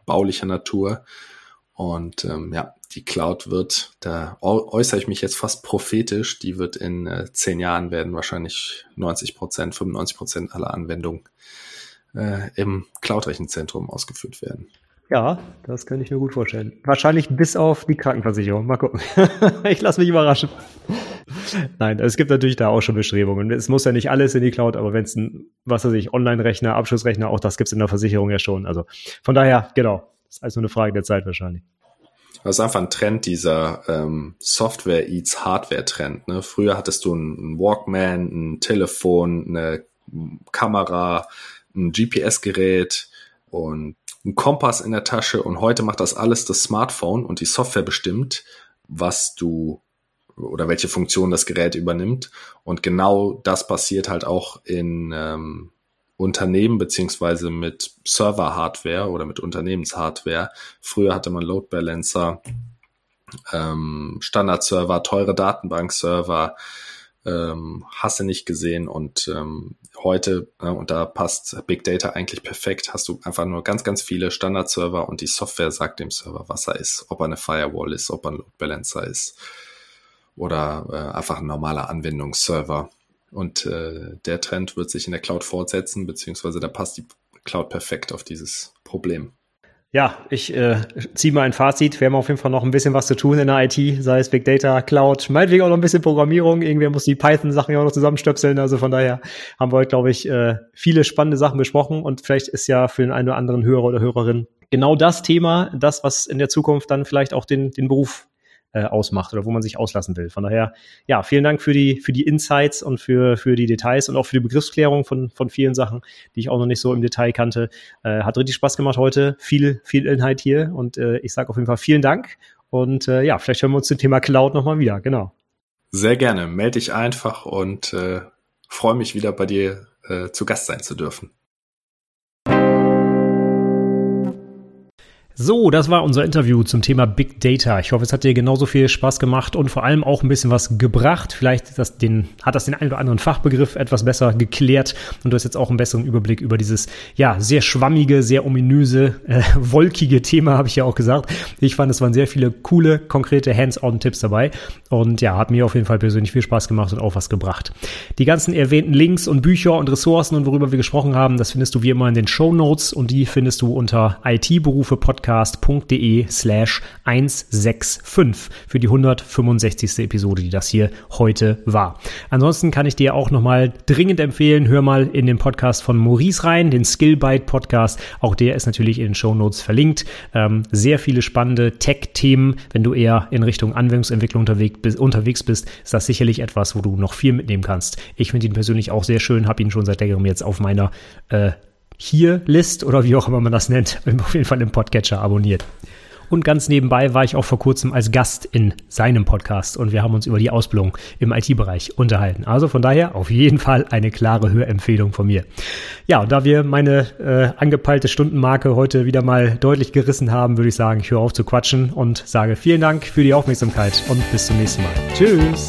S2: baulicher Natur. Und ähm, ja, die Cloud wird, da äußere ich mich jetzt fast prophetisch, die wird in äh, zehn Jahren werden wahrscheinlich 90 Prozent, 95 Prozent aller Anwendungen äh, im Cloud-Rechenzentrum ausgeführt werden.
S1: Ja, das könnte ich mir gut vorstellen. Wahrscheinlich bis auf die Krankenversicherung. Mal gucken. [laughs] ich lasse mich überraschen. Nein, es gibt natürlich da auch schon Bestrebungen. Es muss ja nicht alles in die Cloud, aber wenn es ein, was weiß ich, Online-Rechner, Abschlussrechner, auch das gibt es in der Versicherung ja schon. Also von daher, genau, ist also eine Frage der Zeit wahrscheinlich.
S2: Das ist einfach ein Trend, dieser ähm, Software Eats Hardware Trend. Ne? Früher hattest du einen Walkman, ein Telefon, eine Kamera, ein GPS-Gerät und ein Kompass in der Tasche und heute macht das alles das Smartphone und die Software bestimmt, was du oder welche Funktion das Gerät übernimmt. Und genau das passiert halt auch in ähm, Unternehmen beziehungsweise mit Server-Hardware oder mit Unternehmenshardware. Früher hatte man Load Balancer, ähm, Standard-Server, teure Datenbank-Server, ähm, hasse nicht gesehen und ähm, heute, äh, und da passt Big Data eigentlich perfekt, hast du einfach nur ganz, ganz viele Standard-Server und die Software sagt dem Server, was er ist, ob er eine Firewall ist, ob er ein Load Balancer ist oder äh, einfach ein normaler Anwendungsserver. Und äh, der Trend wird sich in der Cloud fortsetzen, beziehungsweise da passt die Cloud perfekt auf dieses Problem.
S1: Ja, ich äh, ziehe mal ein Fazit. Wir haben auf jeden Fall noch ein bisschen was zu tun in der IT, sei es Big Data, Cloud, meinetwegen auch noch ein bisschen Programmierung. Irgendwer muss die Python-Sachen ja auch noch zusammenstöpseln. Also von daher haben wir heute, glaube ich, äh, viele spannende Sachen besprochen und vielleicht ist ja für den einen oder anderen Hörer oder Hörerin genau das Thema, das, was in der Zukunft dann vielleicht auch den, den Beruf äh, ausmacht oder wo man sich auslassen will. Von daher, ja, vielen Dank für die, für die Insights und für, für die Details und auch für die Begriffsklärung von, von vielen Sachen, die ich auch noch nicht so im Detail kannte. Äh, hat richtig Spaß gemacht heute. Viel, viel Inhalt hier und äh, ich sage auf jeden Fall vielen Dank. Und äh, ja, vielleicht hören wir uns zum Thema Cloud nochmal wieder. Genau.
S2: Sehr gerne. Melde dich einfach und äh, freue mich wieder bei dir äh, zu Gast sein zu dürfen.
S1: So, das war unser Interview zum Thema Big Data. Ich hoffe, es hat dir genauso viel Spaß gemacht und vor allem auch ein bisschen was gebracht. Vielleicht das den, hat das den einen oder anderen Fachbegriff etwas besser geklärt und du hast jetzt auch einen besseren Überblick über dieses, ja, sehr schwammige, sehr ominöse, äh, [laughs] wolkige Thema, habe ich ja auch gesagt. Ich fand, es waren sehr viele coole, konkrete Hands-on-Tipps dabei und ja, hat mir auf jeden Fall persönlich viel Spaß gemacht und auch was gebracht. Die ganzen erwähnten Links und Bücher und Ressourcen und worüber wir gesprochen haben, das findest du wie immer in den Show Notes und die findest du unter IT-Berufe Podcast www.ithpodcast.de slash 165 für die 165. Episode, die das hier heute war. Ansonsten kann ich dir auch nochmal dringend empfehlen, hör mal in den Podcast von Maurice rein, den Skillbyte Podcast. Auch der ist natürlich in den Show Notes verlinkt. Ähm, sehr viele spannende Tech-Themen. Wenn du eher in Richtung Anwendungsentwicklung unterwegs bist, ist das sicherlich etwas, wo du noch viel mitnehmen kannst. Ich finde ihn persönlich auch sehr schön, habe ihn schon seit längerem jetzt auf meiner äh, hier List oder wie auch immer man das nennt, [laughs] auf jeden Fall im Podcatcher abonniert. Und ganz nebenbei war ich auch vor kurzem als Gast in seinem Podcast und wir haben uns über die Ausbildung im IT-Bereich unterhalten. Also von daher auf jeden Fall eine klare Hörempfehlung von mir. Ja, und da wir meine äh, angepeilte Stundenmarke heute wieder mal deutlich gerissen haben, würde ich sagen, ich höre auf zu quatschen und sage vielen Dank für die Aufmerksamkeit und bis zum nächsten Mal. Tschüss!